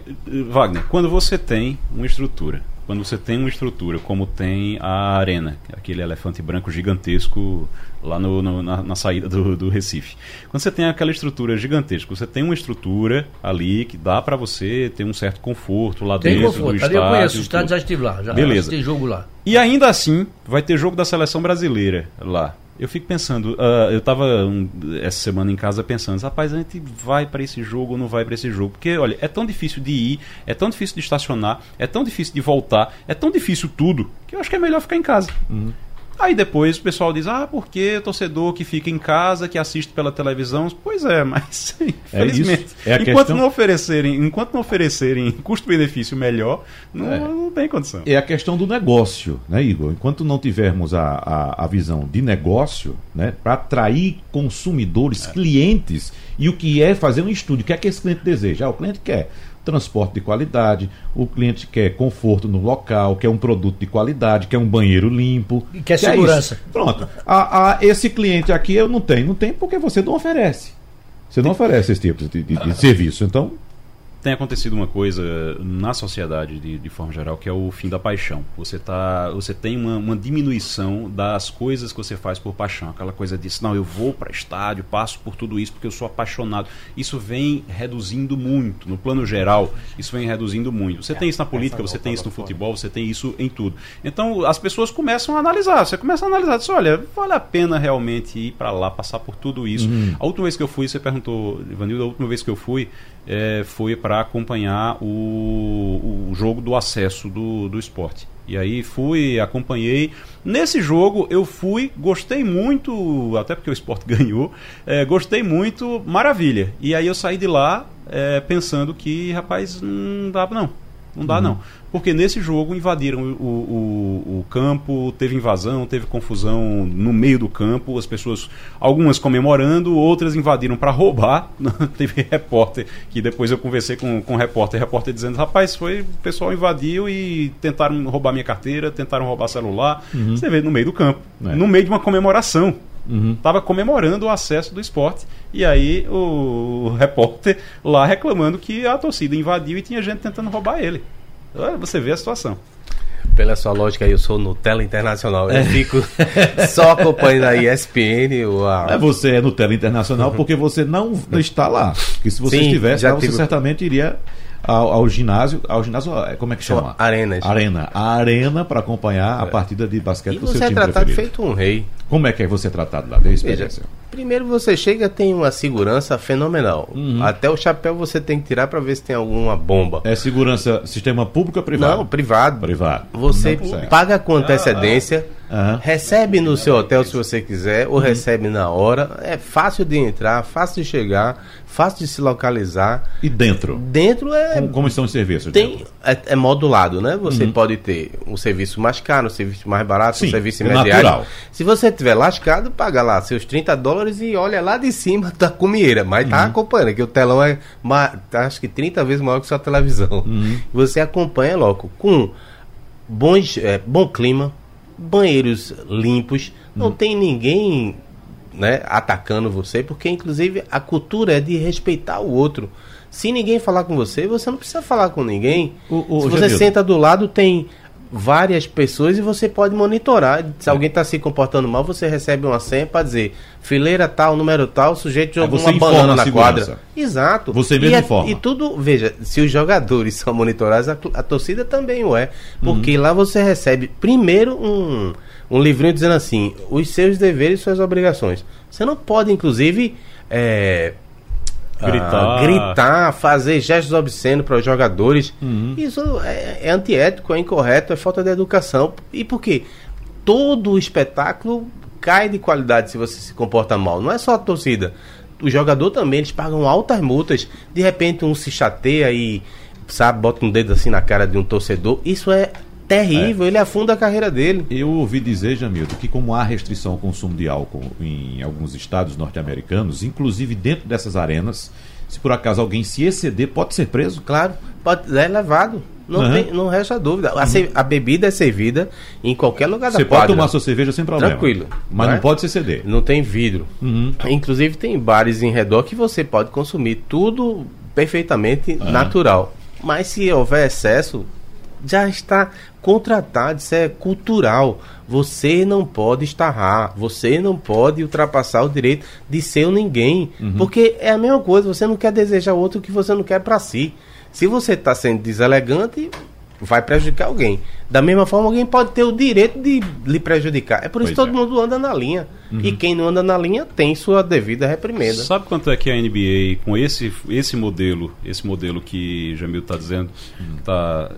Wagner, quando você tem uma estrutura, quando você tem uma estrutura como tem a Arena, aquele elefante branco gigantesco lá no, no- na, na saída do, do Recife. Quando você tem aquela estrutura gigantesca, você tem uma estrutura ali que dá pra você ter um certo conforto lá Tem dentro conforto. do estádio. eu conheço o estádio, já estive lá. Já Beleza. jogo lá. E ainda assim, vai ter jogo da seleção brasileira lá. Eu fico pensando, ah, eu tava um, essa semana em casa pensando, rapaz, a gente vai para esse jogo ou não vai para esse jogo? Porque, olha, é tão difícil de ir, é tão difícil de estacionar, é tão difícil de voltar, é tão difícil tudo, que eu acho que é melhor ficar em casa. Aí depois o pessoal diz, ah, porque torcedor que fica em casa, que assiste pela televisão, pois é, mas infelizmente, isso. É a enquanto questão- não oferecerem, enquanto não oferecerem custo-benefício melhor, não, É. não tem condição. É a questão do negócio, né, Igor? Enquanto não tivermos a, a, a visão de negócio, né, para atrair consumidores, clientes, e o que é fazer um estudo, o que é que esse cliente deseja? Ah, o cliente quer transporte de qualidade, o cliente quer conforto no local, quer um produto de qualidade, quer um banheiro limpo. E quer é segurança. isso. Pronto. A, a- esse cliente aqui eu não tenho. Não tem porque você não oferece. Você não oferece esse tipo de, de- de serviço. Então, tem acontecido uma coisa na sociedade de, de forma geral que é o fim da paixão. Você tá, você tem uma, uma diminuição das coisas que você faz por paixão. Aquela coisa de, não, eu vou para estádio, passo por tudo isso porque eu sou apaixonado. Isso vem reduzindo muito. No plano geral, isso vem reduzindo muito. Você tem isso na política, você tem isso no futebol, você tem isso em tudo. Então as pessoas começam a analisar. Você começa a analisar, diz, olha, vale a pena realmente ir para lá, passar por tudo isso. A última vez que eu fui, você perguntou, Ivanildo, a última vez que eu fui é, foi para acompanhar o, o jogo do acesso do, do esporte. E aí fui, acompanhei. Nesse jogo eu fui, gostei muito, até porque o esporte ganhou, é, gostei muito, maravilha. E aí eu saí de lá é, pensando que, rapaz, não dá não. Não dá não. Porque nesse jogo invadiram o, o, o campo, teve invasão, teve confusão no meio do campo, as pessoas, algumas comemorando, outras invadiram para roubar. teve repórter, que depois eu conversei com, com o repórter, repórter dizendo, rapaz, foi, o pessoal invadiu e tentaram roubar minha carteira, tentaram roubar celular. Você vê no meio do campo, É. no meio de uma comemoração. Estava comemorando o acesso do esporte. E aí o, repórter lá reclamando que a torcida invadiu e tinha gente tentando roubar ele. Olha, Você vê a situação. Pela sua lógica, eu sou Nutella Internacional. Eu fico só acompanhando a ESPN ou a... É, você é Nutella Internacional porque você não está lá. Porque se você Sim, estivesse lá, você tive- certamente iria ao, ao ginásio. Ao ginásio, é, como é que chama? Arenas. Arena. A arena para acompanhar a partida de basquete E do seu você é time tratado preferido. feito um rei. Como é que é você tratado lá? Veja, primeiro você chega tem uma segurança fenomenal. Uhum. Até o chapéu você tem que tirar para ver se tem alguma bomba. É segurança, sistema público ou privado? Não, privado. Privado. Você certo. paga com antecedência, Aham. recebe no seu hotel se você quiser, ou recebe na hora. É fácil de entrar, fácil de chegar, fácil de se localizar. E dentro? Dentro é Como, como estão os serviços? tem é, é modulado, né? Você pode ter um serviço mais caro, um serviço mais barato, Sim, um serviço é imediato. natural. Se você tiver lascado, paga lá seus 30 dólares e olha lá de cima da comieira, mas Uhum. tá acompanhando, que o telão é tá, acho que 30 vezes maior que sua televisão. Uhum. Você acompanha logo com bons, é, bom clima, banheiros limpos, não Uhum. tem ninguém né, atacando você, porque inclusive a cultura é de respeitar o outro. Se ninguém falar com você, você não precisa falar com ninguém. O- o Se você Jamildo. senta do lado, tem várias pessoas e você pode monitorar. Se alguém está se comportando mal, você recebe uma senha para dizer fileira tal, número tal, o sujeito jogou você uma banana na segurança. quadra. Exato. Você e mesmo é- informa. E tudo, veja, se os jogadores são monitorados, a, a torcida também o é. Uhum. Porque lá você recebe primeiro um, um livrinho dizendo assim, os seus deveres e suas obrigações. Você não pode, inclusive, é, Gritar. ah, gritar, fazer gestos obscenos para os jogadores. Uhum. Isso é, é antiético, é incorreto, é falta de educação. E por quê? Todo o espetáculo cai de qualidade se você se comporta mal. Não é só a torcida. O jogador também, eles pagam altas multas. De repente um se chateia e, sabe, bota um dedo assim na cara de um torcedor. Isso é terrível, ele afunda a carreira dele. Eu ouvi dizer, Jamildo, que como há restrição ao consumo de álcool em alguns estados norte-americanos, inclusive dentro dessas arenas, se por acaso alguém se exceder, pode ser preso? Claro, pode, é levado. Não, Uhum. tem, não resta dúvida. A, a bebida é servida em qualquer lugar da Você pode tomar sua cerveja sem problema. Tranquilo. Mas Né? não pode se exceder. Não tem vidro. Uhum. Inclusive tem bares em redor que você pode consumir tudo perfeitamente natural. Mas se houver excesso, já está contratado, isso é cultural. Você não pode estarrar, você não pode ultrapassar o direito de ser um ninguém. Porque é a mesma coisa, você não quer desejar outro que você não quer para si. Se você está sendo deselegante, vai prejudicar alguém. Da mesma forma, alguém pode ter o direito de lhe prejudicar. É por isso que Pois todo é. mundo anda na linha. E quem não anda na linha tem sua devida reprimenda. Sabe quanto é que a NBA, com esse, esse modelo, esse modelo que Jamil está dizendo, está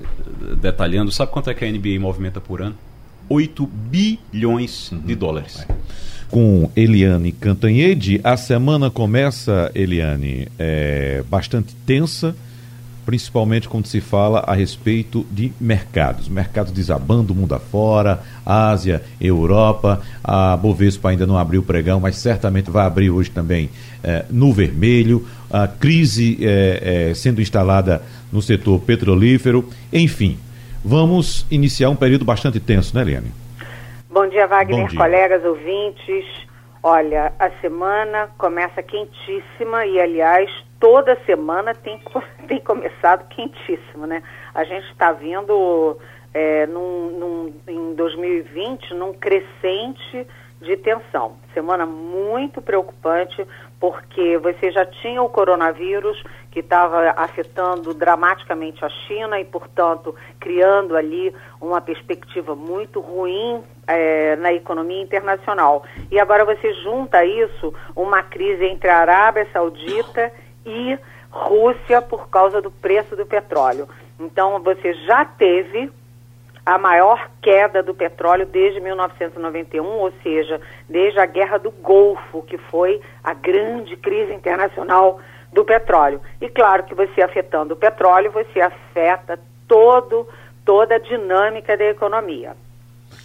detalhando, sabe quanto é que a NBA movimenta por ano? 8 bilhões de dólares. Com Eliane Cantanhede, a semana começa, Eliane, é, bastante tensa, principalmente quando se fala a respeito de mercados. Mercados desabando mundo afora, Ásia, Europa. A Bovespa ainda não abriu o pregão, mas certamente vai abrir hoje também é, no vermelho. A crise é, é, sendo instalada no setor petrolífero. Enfim, vamos iniciar um período bastante tenso, né, Eliane? Bom dia, Wagner, Bom dia. colegas ouvintes. Olha, a semana começa quentíssima e, aliás, toda semana tem, tem começado quentíssima, né? A gente está vindo é, num, num, em 2020 num crescente de tensão. Semana muito preocupante, porque você já tinha o coronavírus que estava afetando dramaticamente a China e, portanto, criando ali uma perspectiva muito ruim eh, na economia internacional. E agora você junta isso uma crise entre a Arábia Saudita e Rússia por causa do preço do petróleo. Então, você já teve a maior queda do petróleo desde 1991, ou seja, desde a Guerra do Golfo, que foi a grande crise internacional do petróleo. E claro que você afetando o petróleo, você afeta todo toda a dinâmica da economia.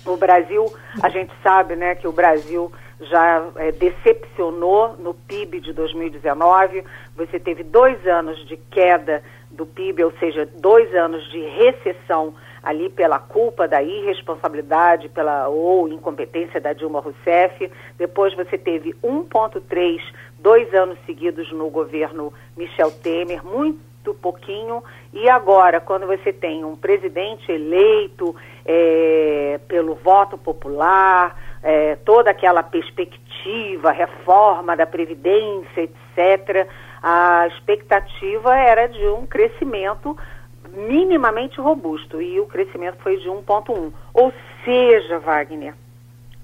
O Brasil, a gente sabe, né, que o Brasil já eh, decepcionou no PIB de 2019. Você teve dois anos de queda do PIB, ou seja, dois anos de recessão ali pela culpa da irresponsabilidade pela ou incompetência da Dilma Rousseff. Depois você teve 1,3 dois anos seguidos no governo Michel Temer, muito pouquinho. E agora, quando você tem um presidente eleito é, pelo voto popular, é, toda aquela perspectiva, reforma da Previdência, etc., a expectativa era de um crescimento minimamente robusto e o crescimento foi de 1,1. Ou seja, Wagner,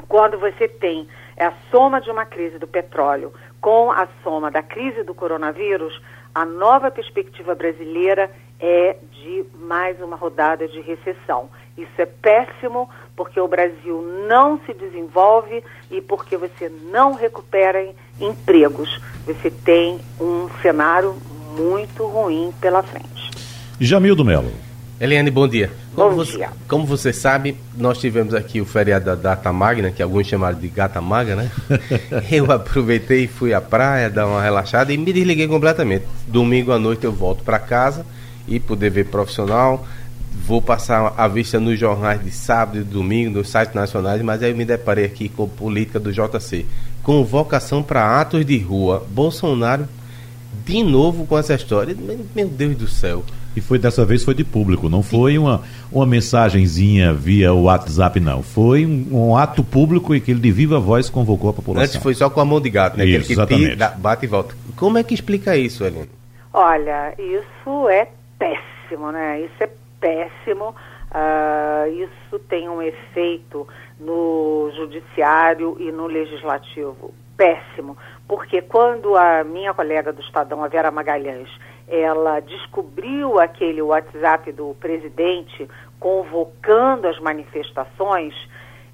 quando você tem a soma de uma crise do petróleo com a soma da crise do coronavírus, a nova perspectiva brasileira é de mais uma rodada de recessão. Isso é péssimo porque o Brasil não se desenvolve e porque você não recupera empregos. Você tem um cenário muito ruim pela frente. Jamildo Melo. Eliane, bom dia. Como Bom você, dia. Como você sabe, nós tivemos aqui o feriado da Data Magna, que alguns chamaram de Gata Maga, né? eu aproveitei e fui à praia, dar uma relaxada e me desliguei completamente. Domingo à noite eu volto para casa e pro dever profissional. Vou passar a vista nos jornais de sábado e domingo, nos sites nacionais, mas aí eu me deparei aqui com política do JC. Convocação para atos de rua. Bolsonaro de novo com essa história. Meu Deus do céu. E foi dessa vez foi de público, não foi uma, uma mensagenzinha via WhatsApp, não. Foi um, um ato público em que ele de viva voz convocou a população. Antes foi só com a mão de gato, né? Isso, Aquele que exatamente. tira, bate e volta. Como é que explica isso, Helena? Olha, isso é péssimo, né? Isso é péssimo. Ah, isso tem um efeito no judiciário e no legislativo péssimo, porque quando a minha colega do Estadão, a Vera Magalhães, ela descobriu aquele WhatsApp do presidente convocando as manifestações,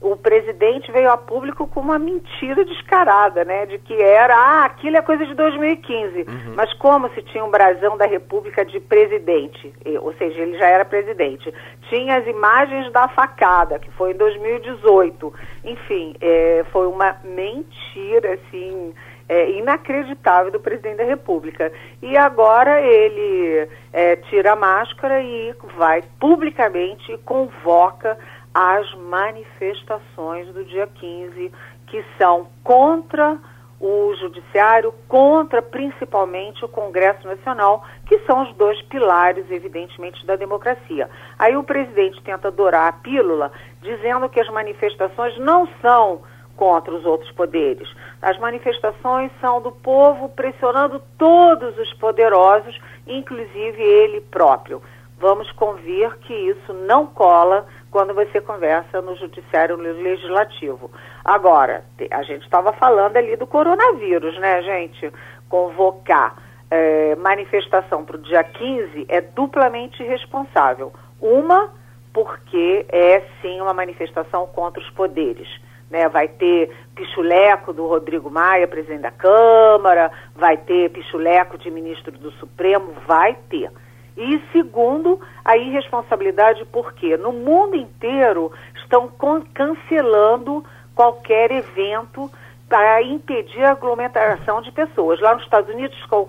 o presidente veio a público com uma mentira descarada, né? De que era, ah, aquilo é coisa de 2015. Mas como se tinha um brasão da República de presidente, ou seja, ele já era presidente. Tinha as imagens da facada, que foi em 2018. Enfim, é, foi uma mentira, assim, é, inacreditável do presidente da República. E agora ele é, tira a máscara e vai publicamente e convoca as manifestações do dia 15, que são contra o Judiciário, contra principalmente o Congresso Nacional, que são os dois pilares, evidentemente, da democracia. Aí o presidente tenta dourar a pílula, dizendo que as manifestações não são contra os outros poderes. As manifestações são do povo pressionando todos os poderosos, inclusive ele próprio. Vamos convir que isso não cola quando você conversa no judiciário legislativo. Agora, a gente estava falando ali do coronavírus, né, gente? Convocar eh, manifestação para o dia 15 é duplamente irresponsável. Uma, porque é sim uma manifestação contra os poderes. Né? Vai ter pichuleco do Rodrigo Maia, presidente da Câmara, vai ter pichuleco de ministro do Supremo, vai ter. E segundo, a irresponsabilidade porque no mundo inteiro estão cancelando qualquer evento para impedir a aglomeração de pessoas. Lá nos Estados Unidos estão,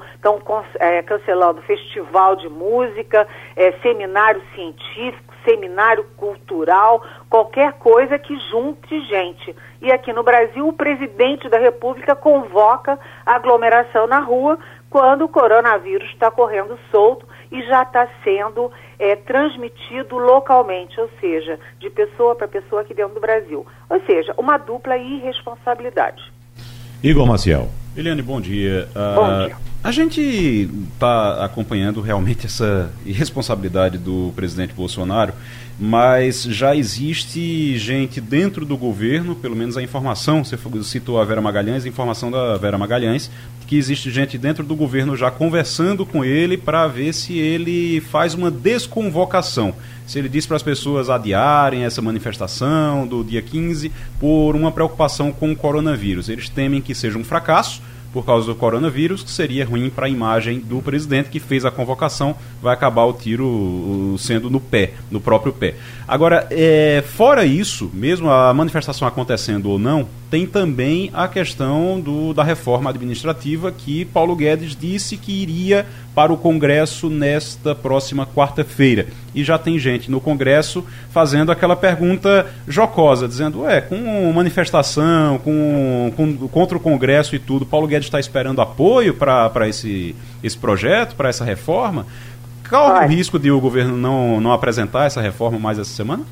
eh, cancelando festival de música, eh, seminário científico, seminário cultural, qualquer coisa que junte gente. E aqui no Brasil, o presidente da República convoca aglomeração na rua quando o coronavírus está correndo solto e já está sendo eh, transmitido localmente, ou seja, de pessoa para pessoa aqui dentro do Brasil. Ou seja, uma dupla irresponsabilidade. Igor Maciel. Eliane, bom dia. Bom Ah, dia. A gente está acompanhando realmente essa irresponsabilidade do presidente Bolsonaro, mas já existe gente dentro do governo, pelo menos a informação, você citou a Vera Magalhães, a informação da Vera Magalhães, que existe gente dentro do governo já conversando com ele para ver se ele faz uma desconvocação. Se ele diz para as pessoas adiarem essa manifestação do dia 15 por uma preocupação com o coronavírus. Eles temem que seja um fracasso por causa do coronavírus, que seria ruim para a imagem do presidente que fez a convocação, vai acabar o tiro sendo no pé, no próprio pé. Agora, é, fora isso, mesmo a manifestação acontecendo ou não, tem também a questão do, da reforma administrativa que Paulo Guedes disse que iria para o Congresso nesta próxima quarta-feira. E já tem gente no Congresso fazendo aquela pergunta jocosa, dizendo: é, com manifestação, com, com, contra o Congresso e tudo, Paulo Guedes está esperando apoio para esse, esse projeto, para essa reforma. Qual Olha. o risco de o governo não, não apresentar essa reforma mais essa semana?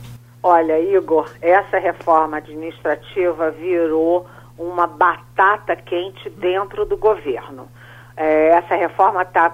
Olha, Igor, essa reforma administrativa virou uma batata quente dentro do governo. É, essa reforma está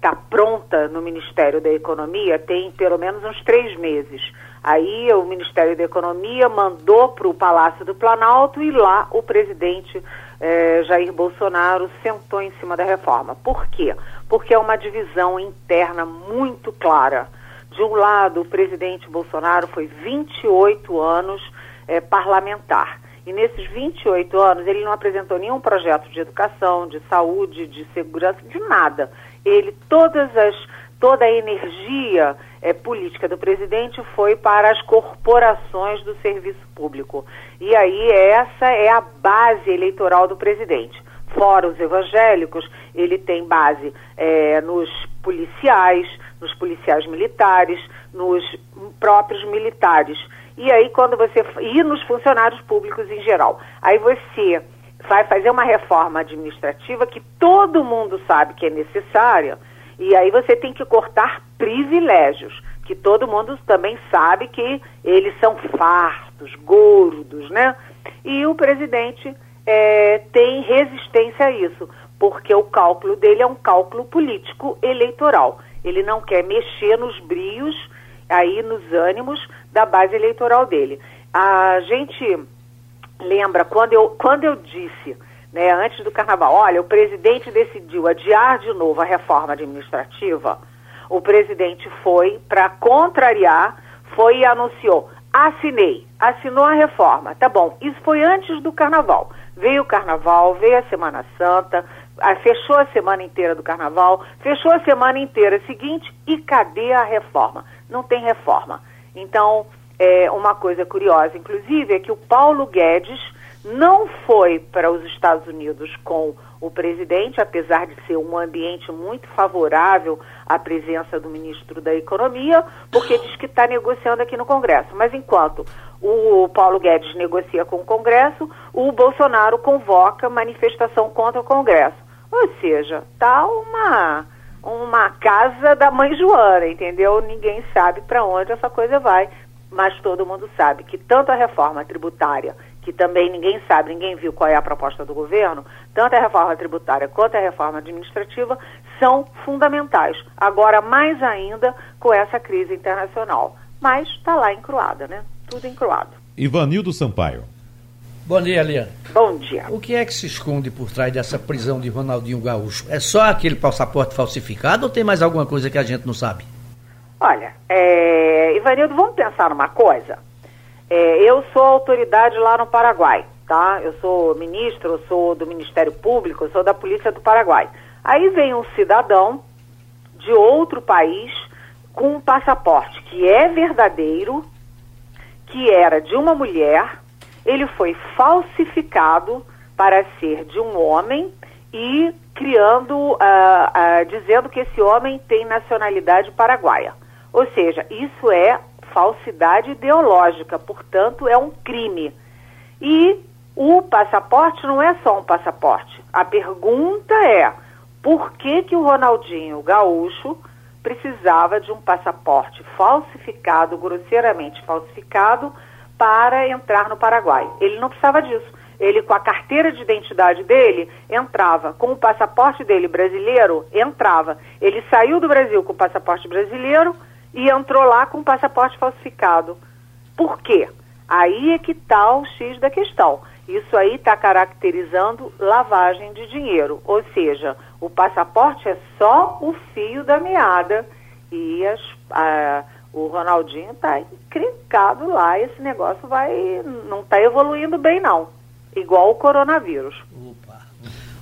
tá pronta no Ministério da Economia tem pelo menos uns três meses. Aí o Ministério da Economia mandou para o Palácio do Planalto e lá o presidente é, Jair Bolsonaro sentou em cima da reforma. Por quê? Porque é uma divisão interna muito clara. De um lado, o presidente Bolsonaro foi 28 anos é, parlamentar. E nesses 28 anos, ele não apresentou nenhum projeto de educação, de saúde, de segurança, de nada. Ele, todas as, toda a energia é, política do presidente foi para as corporações do serviço público. E aí, essa é a base eleitoral do presidente. Fora os evangélicos, ele tem base é, nos policiais, nos policiais militares, nos próprios militares. E aí, quando você. e nos funcionários públicos em geral. Aí você vai fazer uma reforma administrativa que todo mundo sabe que é necessária, e aí você tem que cortar privilégios, que todo mundo também sabe que eles são fartos, gordos, né? E o presidente é, tem resistência a isso, porque o cálculo dele é um cálculo político eleitoral. Ele não quer mexer nos brios, aí nos ânimos da base eleitoral dele. A gente lembra quando eu, quando eu disse, né, antes do carnaval, olha, o presidente decidiu adiar de novo a reforma administrativa. O presidente foi para contrariar, foi e anunciou: assinei, assinou a reforma. Tá bom, isso foi antes do carnaval. Veio o carnaval, veio a Semana Santa, fechou a semana inteira do carnaval, fechou a semana inteira seguinte e cadê a reforma? Não tem reforma. Então, é, uma coisa curiosa, inclusive, é que o Paulo Guedes não foi para os Estados Unidos com o presidente, apesar de ser um ambiente muito favorável à presença do ministro da Economia, porque diz que está negociando aqui no Congresso. Mas enquanto o Paulo Guedes negocia com o Congresso, o Bolsonaro convoca manifestação contra o Congresso. Ou seja, tá uma uma casa da mãe Joana, entendeu? Ninguém sabe para onde essa coisa vai, mas todo mundo sabe que tanto a reforma tributária, que também ninguém sabe, ninguém viu qual é a proposta do governo, tanto a reforma tributária quanto a reforma administrativa são fundamentais. Agora, mais ainda com essa crise internacional. Mas está lá encruada, né? Tudo encruado. Ivanildo Sampaio. Bom dia, Eliane. Bom dia. O que é que se esconde por trás dessa prisão de Ronaldinho Gaúcho? É só aquele passaporte falsificado ou tem mais alguma coisa que a gente não sabe? Olha, é, Ivanildo, vamos pensar numa coisa. É, eu sou autoridade lá no Paraguai, tá? Eu sou ministro, eu sou do Ministério Público, eu sou da Polícia do Paraguai. Aí vem um cidadão de outro país com um passaporte que é verdadeiro, que era de uma mulher ele foi falsificado para ser de um homem e criando, uh, uh, dizendo que esse homem tem nacionalidade paraguaia. Ou seja, isso é falsidade ideológica, portanto, é um crime. E o passaporte não é só um passaporte. A pergunta é: por que, que o Ronaldinho Gaúcho precisava de um passaporte falsificado, grosseiramente falsificado, para entrar no Paraguai. Ele não precisava disso. Ele, com a carteira de identidade dele, entrava. Com o passaporte dele brasileiro, entrava. Ele saiu do Brasil com o passaporte brasileiro e entrou lá com o passaporte falsificado. Por quê? Aí é que está o X da questão. Isso aí está caracterizando lavagem de dinheiro. Ou seja, o passaporte é só o fio da meada e as, o Ronaldinho está encrencado lá, esse negócio vai não está evoluindo bem não, igual o coronavírus. Opa.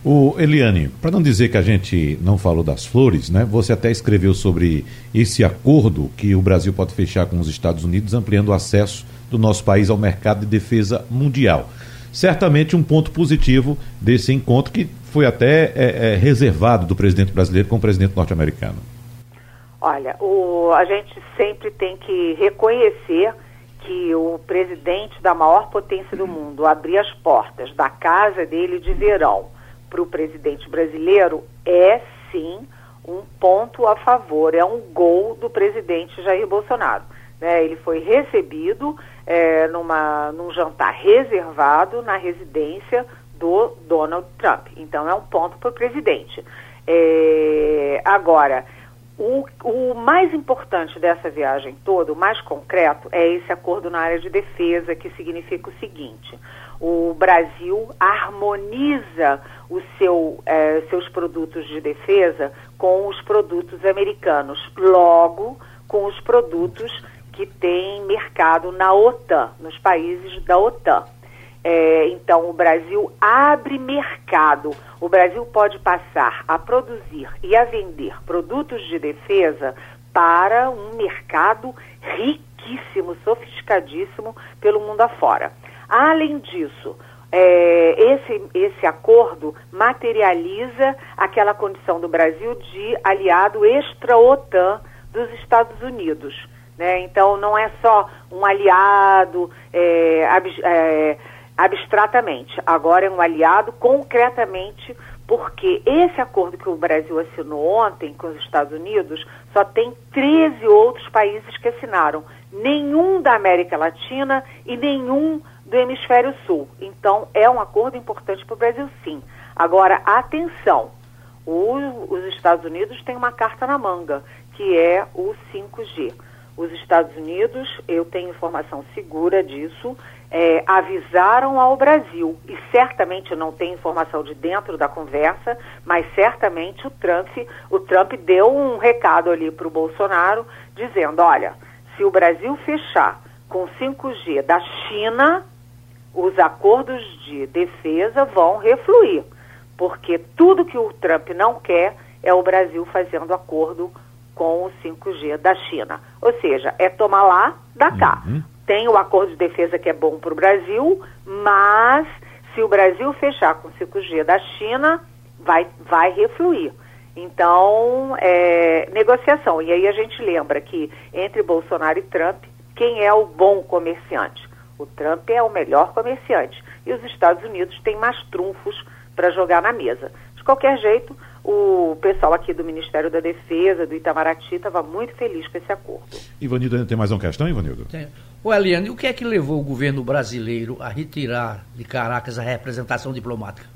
O Eliane, para não dizer que a gente não falou das flores, né? Você até escreveu sobre esse acordo que o Brasil pode fechar com os Estados Unidos, ampliando o acesso do nosso país ao mercado de defesa mundial. certamente um ponto positivo desse encontro que foi até é, é, reservado do presidente brasileiro com o presidente norte-americano. Olha, o, a gente sempre tem que reconhecer que o presidente da maior potência do mundo abrir as portas da casa dele de verão para o presidente brasileiro é sim um ponto a favor, é um gol do presidente Jair Bolsonaro. Né? Ele foi recebido é, numa, num jantar reservado na residência do Donald Trump. Então é um ponto para o presidente. É, agora, o, o, mais importante dessa viagem toda, o mais concreto, é esse acordo na área de defesa, que significa o seguinte: o Brasil harmoniza o seu, é, seus produtos de defesa com os produtos americanos, logo com os produtos que têm mercado na OTAN, nos países da OTAN. É, então, o Brasil abre mercado. O Brasil pode passar a produzir e a vender produtos de defesa para um mercado riquíssimo, sofisticadíssimo pelo mundo afora. Além disso, é, esse, esse acordo materializa aquela condição do Brasil de aliado extra-OTAN dos Estados Unidos. Né? Então, não é só um aliado é, é, abstratamente, agora é um aliado concretamente, porque esse acordo que o Brasil assinou ontem com os Estados Unidos só tem 13 outros países que assinaram, nenhum da América Latina e nenhum do Hemisfério Sul. Então, é um acordo importante para o Brasil, sim. Agora, atenção, o, os Estados Unidos têm uma carta na manga, que é o 5G. Os Estados Unidos, eu tenho informação segura disso, é, avisaram ao Brasil, e certamente não tem informação de dentro da conversa, mas certamente o Trump, o Trump deu um recado ali para o Bolsonaro, dizendo, olha, se o Brasil fechar com 5G da China, os acordos de defesa vão refluir, porque tudo que o Trump não quer é o Brasil fazendo acordo com o 5G da China. Ou seja, é tomar lá, da cá. Uhum. Tem o acordo de defesa que é bom para o Brasil, mas se o Brasil fechar com 5G da China, vai, vai refluir. Então, é, negociação. E aí a gente lembra que entre Bolsonaro e Trump, quem é o bom comerciante? O Trump é o melhor comerciante. E os Estados Unidos têm mais trunfos para jogar na mesa. De qualquer jeito, o pessoal aqui do Ministério da Defesa, do Itamaraty, estava muito feliz com esse acordo. Ivanildo, ainda tem mais uma questão, Ivanildo? Tem. O Eliane, o que é que levou o governo brasileiro a retirar de Caracas a representação diplomática?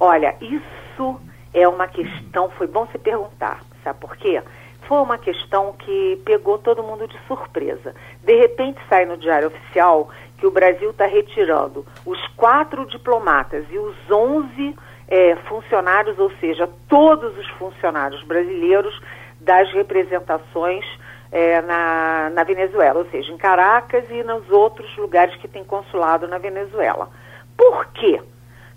Olha, isso é uma questão, foi bom você perguntar, sabe por quê? Foi uma questão que pegou todo mundo de surpresa. De repente sai no Diário Oficial que o Brasil está retirando os quatro diplomatas e os onze é, funcionários, ou seja, todos os funcionários brasileiros das representações é, na, na Venezuela, ou seja, em Caracas e nos outros lugares que tem consulado na Venezuela. Por quê?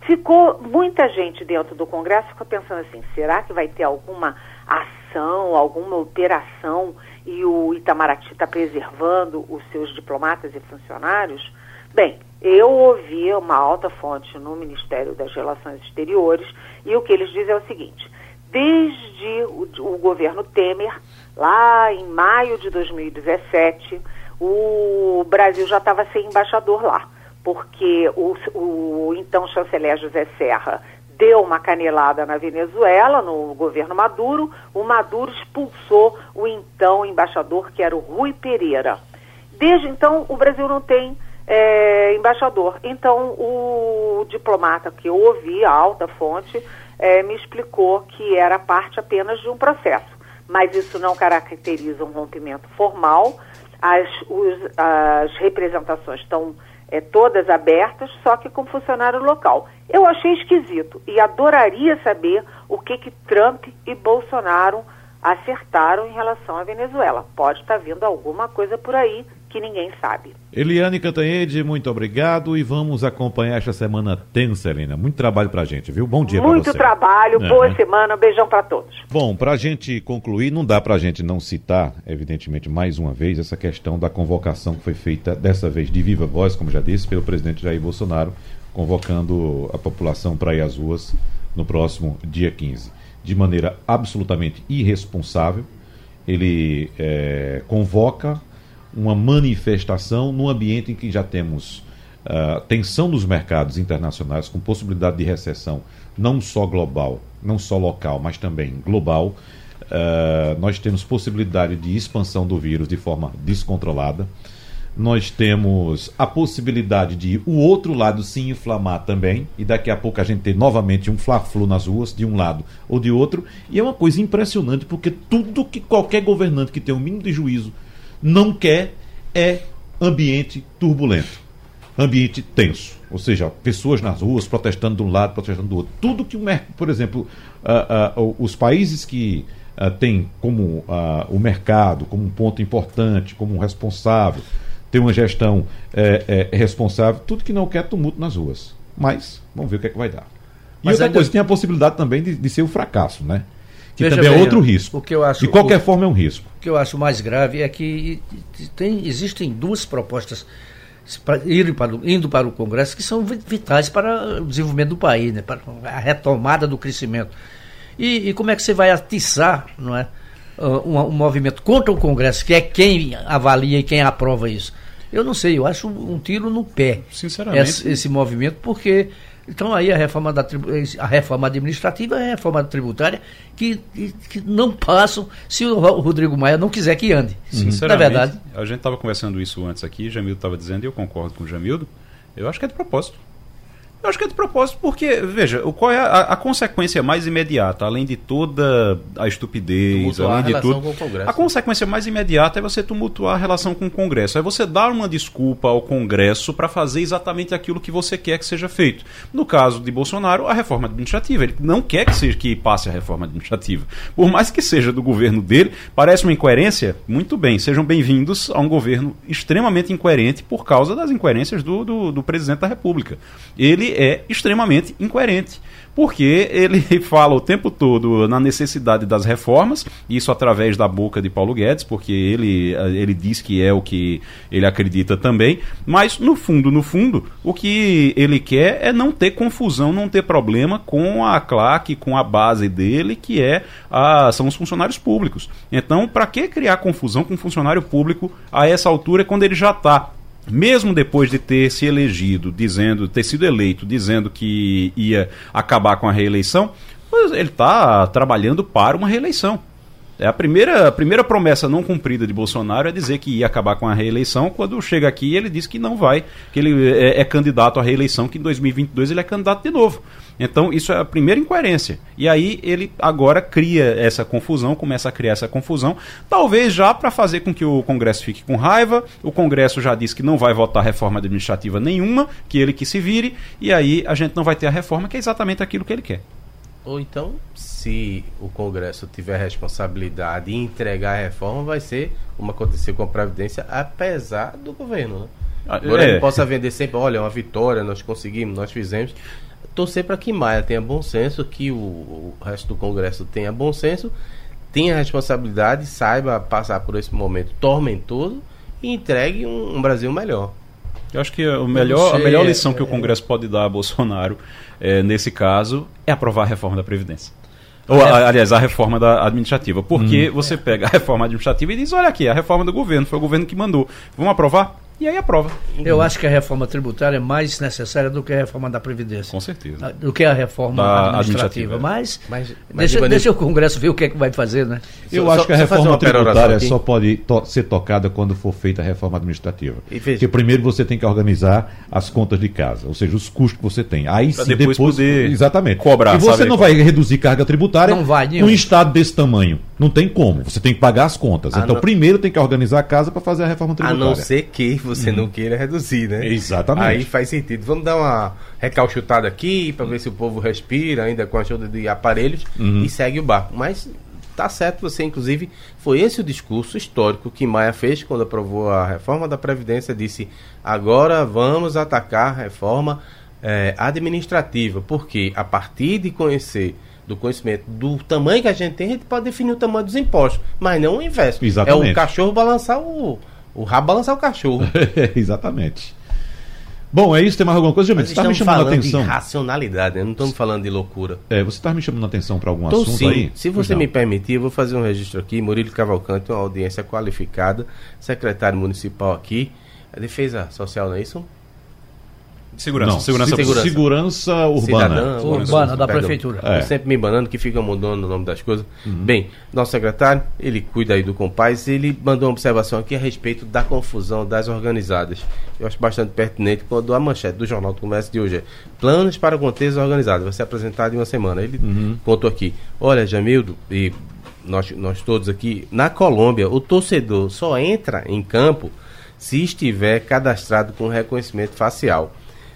Ficou muita gente dentro do Congresso ficou pensando assim: será que vai ter alguma ação, alguma operação e o Itamaraty está preservando os seus diplomatas e funcionários? Bem, eu ouvi uma alta fonte no Ministério das Relações Exteriores e o que eles dizem é o seguinte: desde o, o governo Temer Lá em maio de 2017, o Brasil já estava sem embaixador lá, porque o, o então chanceler José Serra deu uma canelada na Venezuela, no governo Maduro, o Maduro expulsou o então embaixador, que era o Rui Pereira. Desde então, o Brasil não tem é, embaixador. Então, o diplomata que eu ouvi, a alta fonte, é, me explicou que era parte apenas de um processo mas isso não caracteriza um rompimento formal. As, os, as representações estão é, todas abertas, só que com funcionário local. Eu achei esquisito e adoraria saber o que, que Trump e Bolsonaro acertaram em relação à Venezuela. Pode estar vindo alguma coisa por aí que ninguém sabe. Eliane Cantanhede, muito obrigado e vamos acompanhar esta semana tensa, Helena. Muito trabalho pra gente, viu? Bom dia para você. Muito trabalho, é. boa semana, um beijão para todos. Bom, pra gente concluir, não dá pra gente não citar, evidentemente, mais uma vez, essa questão da convocação que foi feita dessa vez de viva voz, como já disse, pelo presidente Jair Bolsonaro convocando a população para ir às ruas no próximo dia 15. De maneira absolutamente irresponsável, ele é, convoca uma manifestação num ambiente em que já temos uh, tensão nos mercados internacionais, com possibilidade de recessão não só global, não só local, mas também global. Uh, nós temos possibilidade de expansão do vírus de forma descontrolada. Nós temos a possibilidade de o outro lado se inflamar também, e daqui a pouco a gente ter novamente um fla-flu nas ruas, de um lado ou de outro. E é uma coisa impressionante, porque tudo que qualquer governante que tem um mínimo de juízo não quer é ambiente turbulento, ambiente tenso. Ou seja, pessoas nas ruas protestando de um lado, protestando do outro. Tudo que, por exemplo, uh, uh, os países que uh, têm como o mercado como um ponto importante, como um responsável, tem uma gestão é, é, responsável, tudo que não quer tumulto nas ruas. Mas vamos ver o que é que vai dar. E Mas outra ainda... coisa, tem a possibilidade também de, de ser o um fracasso, né? Que Veja também é outro risco. O que eu acho, de qualquer o, forma é um risco. O que eu acho mais grave é que tem, existem duas propostas para, indo, para, indo para o Congresso que são vitais para o desenvolvimento do país, né? para a retomada do crescimento. E, e como é que você vai atiçar não é, um, um, movimento contra o Congresso, que é quem avalia e quem aprova isso? Eu não sei, eu acho um tiro no pé Sinceramente. Esse, esse movimento, porque então aí a reforma, da, a reforma administrativa e a reforma tributária que, que não passam se o Rodrigo Maia não quiser que ande. Sinceramente, Na verdade. A gente estava conversando isso antes aqui, Jamildo estava dizendo, e eu concordo com o Jamildo, eu acho que é de propósito. Eu acho que é de propósito, porque, veja, qual é a, a, consequência mais imediata, além de toda a estupidez, além de tudo. A consequência mais imediata é você tumultuar a relação com o Congresso. É você dar uma desculpa ao Congresso para fazer exatamente aquilo que você quer que seja feito. No caso de Bolsonaro, a reforma administrativa. Ele não quer que, seja, que passe a reforma administrativa. Por mais que seja do governo dele, parece uma incoerência. Muito bem, sejam bem-vindos a um governo extremamente incoerente por causa das incoerências do, do, do presidente da República. Ele é extremamente incoerente porque ele fala o tempo todo na necessidade das reformas, isso através da boca de Paulo Guedes, porque ele, ele diz que é o que ele acredita também, mas no fundo, no fundo, o que ele quer é não ter confusão, não ter problema com a claque, com a base dele, que é a, são os funcionários públicos. Então, para que criar confusão com funcionário público a essa altura quando ele já está mesmo depois de ter se elegido, dizendo, ter sido eleito, dizendo que ia acabar com a reeleição, ele está trabalhando para uma reeleição. É a primeira, a primeira promessa não cumprida de Bolsonaro é dizer que ia acabar com a reeleição. Quando chega aqui, ele diz que não vai, que ele é, é candidato à reeleição, que em 2022 ele é candidato de novo. Então, isso é a primeira incoerência. E aí ele agora cria essa confusão, começa a criar essa confusão, talvez já para fazer com que o Congresso fique com raiva. O Congresso já disse que não vai votar reforma administrativa nenhuma, que ele que se vire, e aí a gente não vai ter a reforma, que é exatamente aquilo que ele quer. Ou então, se o Congresso tiver responsabilidade em entregar a reforma, vai ser como aconteceu com a Previdência, apesar do governo. Né? Ah, Agora é. ele possa vender sempre, olha, é uma vitória, nós conseguimos, nós fizemos. Torcer para que Maia tenha bom senso, que o, o resto do Congresso tenha bom senso, tenha responsabilidade, saiba passar por esse momento tormentoso e entregue um, um Brasil melhor. Eu acho que o melhor, a melhor lição que o Congresso pode dar a Bolsonaro, é, nesse caso, é aprovar a reforma da Previdência. Ou, a, aliás, a reforma da administrativa. Porque hum. você pega a reforma administrativa e diz: olha aqui, a reforma do governo, foi o governo que mandou. Vamos aprovar? E aí aprova. Eu acho que a reforma tributária é mais necessária do que a reforma da Previdência. Com certeza. Ah, do que a reforma da administrativa. administrativa. Mas, mas, mas deixa, deixa, o Congresso ver o que é que vai fazer, né? Eu só, acho que a reforma tributária só pode to ser tocada quando for feita a reforma administrativa. Porque primeiro você tem que organizar as contas de casa, ou seja, os custos que você tem. Aí sim, depois, depois poder exatamente. cobrar. E você não vai reduzir carga tributária não vai, um estado desse tamanho. Não tem como. Você tem que pagar as contas. A então, não... primeiro tem que organizar a casa para fazer a reforma tributária. A não ser que você hum. não queira reduzir, né? Exatamente. Aí faz sentido. Vamos dar uma recalchutada aqui para ver se o povo respira ainda com a ajuda de aparelhos uhum. e segue o barco. Mas tá certo, você inclusive foi esse o discurso histórico que Maia fez quando aprovou a reforma da Previdência, disse: "Agora vamos atacar a reforma é, administrativa, porque a partir de conhecer do conhecimento do tamanho que a gente tem, a gente pode definir o tamanho dos impostos, mas não o inverso. Exatamente. É o cachorro balançar o. O rabo balançar o cachorro. Exatamente. Bom, é isso, tem mais alguma coisa? Mas Você está me chamando a falando atenção. de racionalidade, né? não estamos falando de loucura. É, você está me chamando a atenção para algum Então, assunto sim, aí? se você me permitir, eu vou fazer um registro aqui. Murilo Cavalcante, uma audiência qualificada, secretário municipal aqui. A defesa social, não é isso? Segurança, Não, segurança, se- segurança. segurança urbana. Cidadã, Urbana, da perdão. prefeitura. É. Eu sempre me banando que fica mudando o nome das coisas. Bem, nosso secretário, ele cuida aí do Compaz, ele mandou uma observação aqui a respeito da confusão das organizadas. Eu acho bastante pertinente quando a manchete do Jornal do Comércio de hoje é Planos para conter as organizadas. Vai ser apresentado em uma semana. Ele contou aqui. Olha, Jamildo, e nós, nós todos aqui, na Colômbia, o torcedor só entra em campo se estiver cadastrado com reconhecimento facial.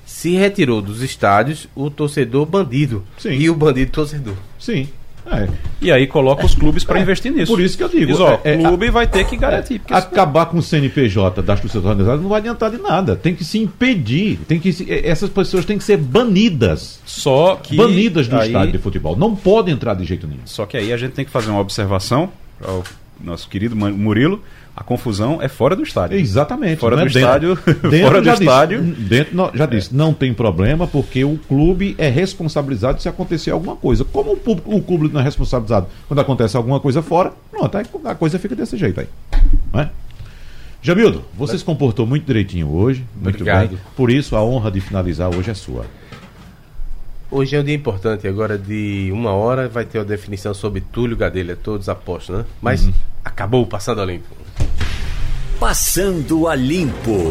Se retirou dos estádios o torcedor bandido Sim. e o bandido torcedor. Sim. É. E aí coloca os clubes para investir nisso. Por isso que eu digo, Diz, ó, é- é- o clube vai ter que garantir. Acabar com o CNPJ das torcidas organizadas não vai adiantar de nada. Tem que se impedir. Tem que se- eh, essas pessoas têm que ser banidas. Só que banidas do aí- estádio de futebol. Não podem entrar de jeito nenhum. Só que aí a gente tem que fazer uma observação ao nosso querido Murilo. A confusão é fora do estádio. Exatamente. Fora não do é dentro. estádio, Dentro fora do já disse, estádio. dentro não- já disse, não tem problema porque o clube é responsabilizado se acontecer alguma coisa. Como o, público- o clube não é responsabilizado quando acontece alguma coisa fora, pronto, aí a coisa fica desse jeito aí. Não é? Jamildo, você se comportou muito direitinho hoje. Muito Obrigado. bem. Por isso, a honra de finalizar hoje é sua. Hoje é um dia importante, agora de uma hora vai ter a definição sobre Túlio Gadelha, todos apostos, né? Mas acabou o passado a limpo. Passando a Limpo.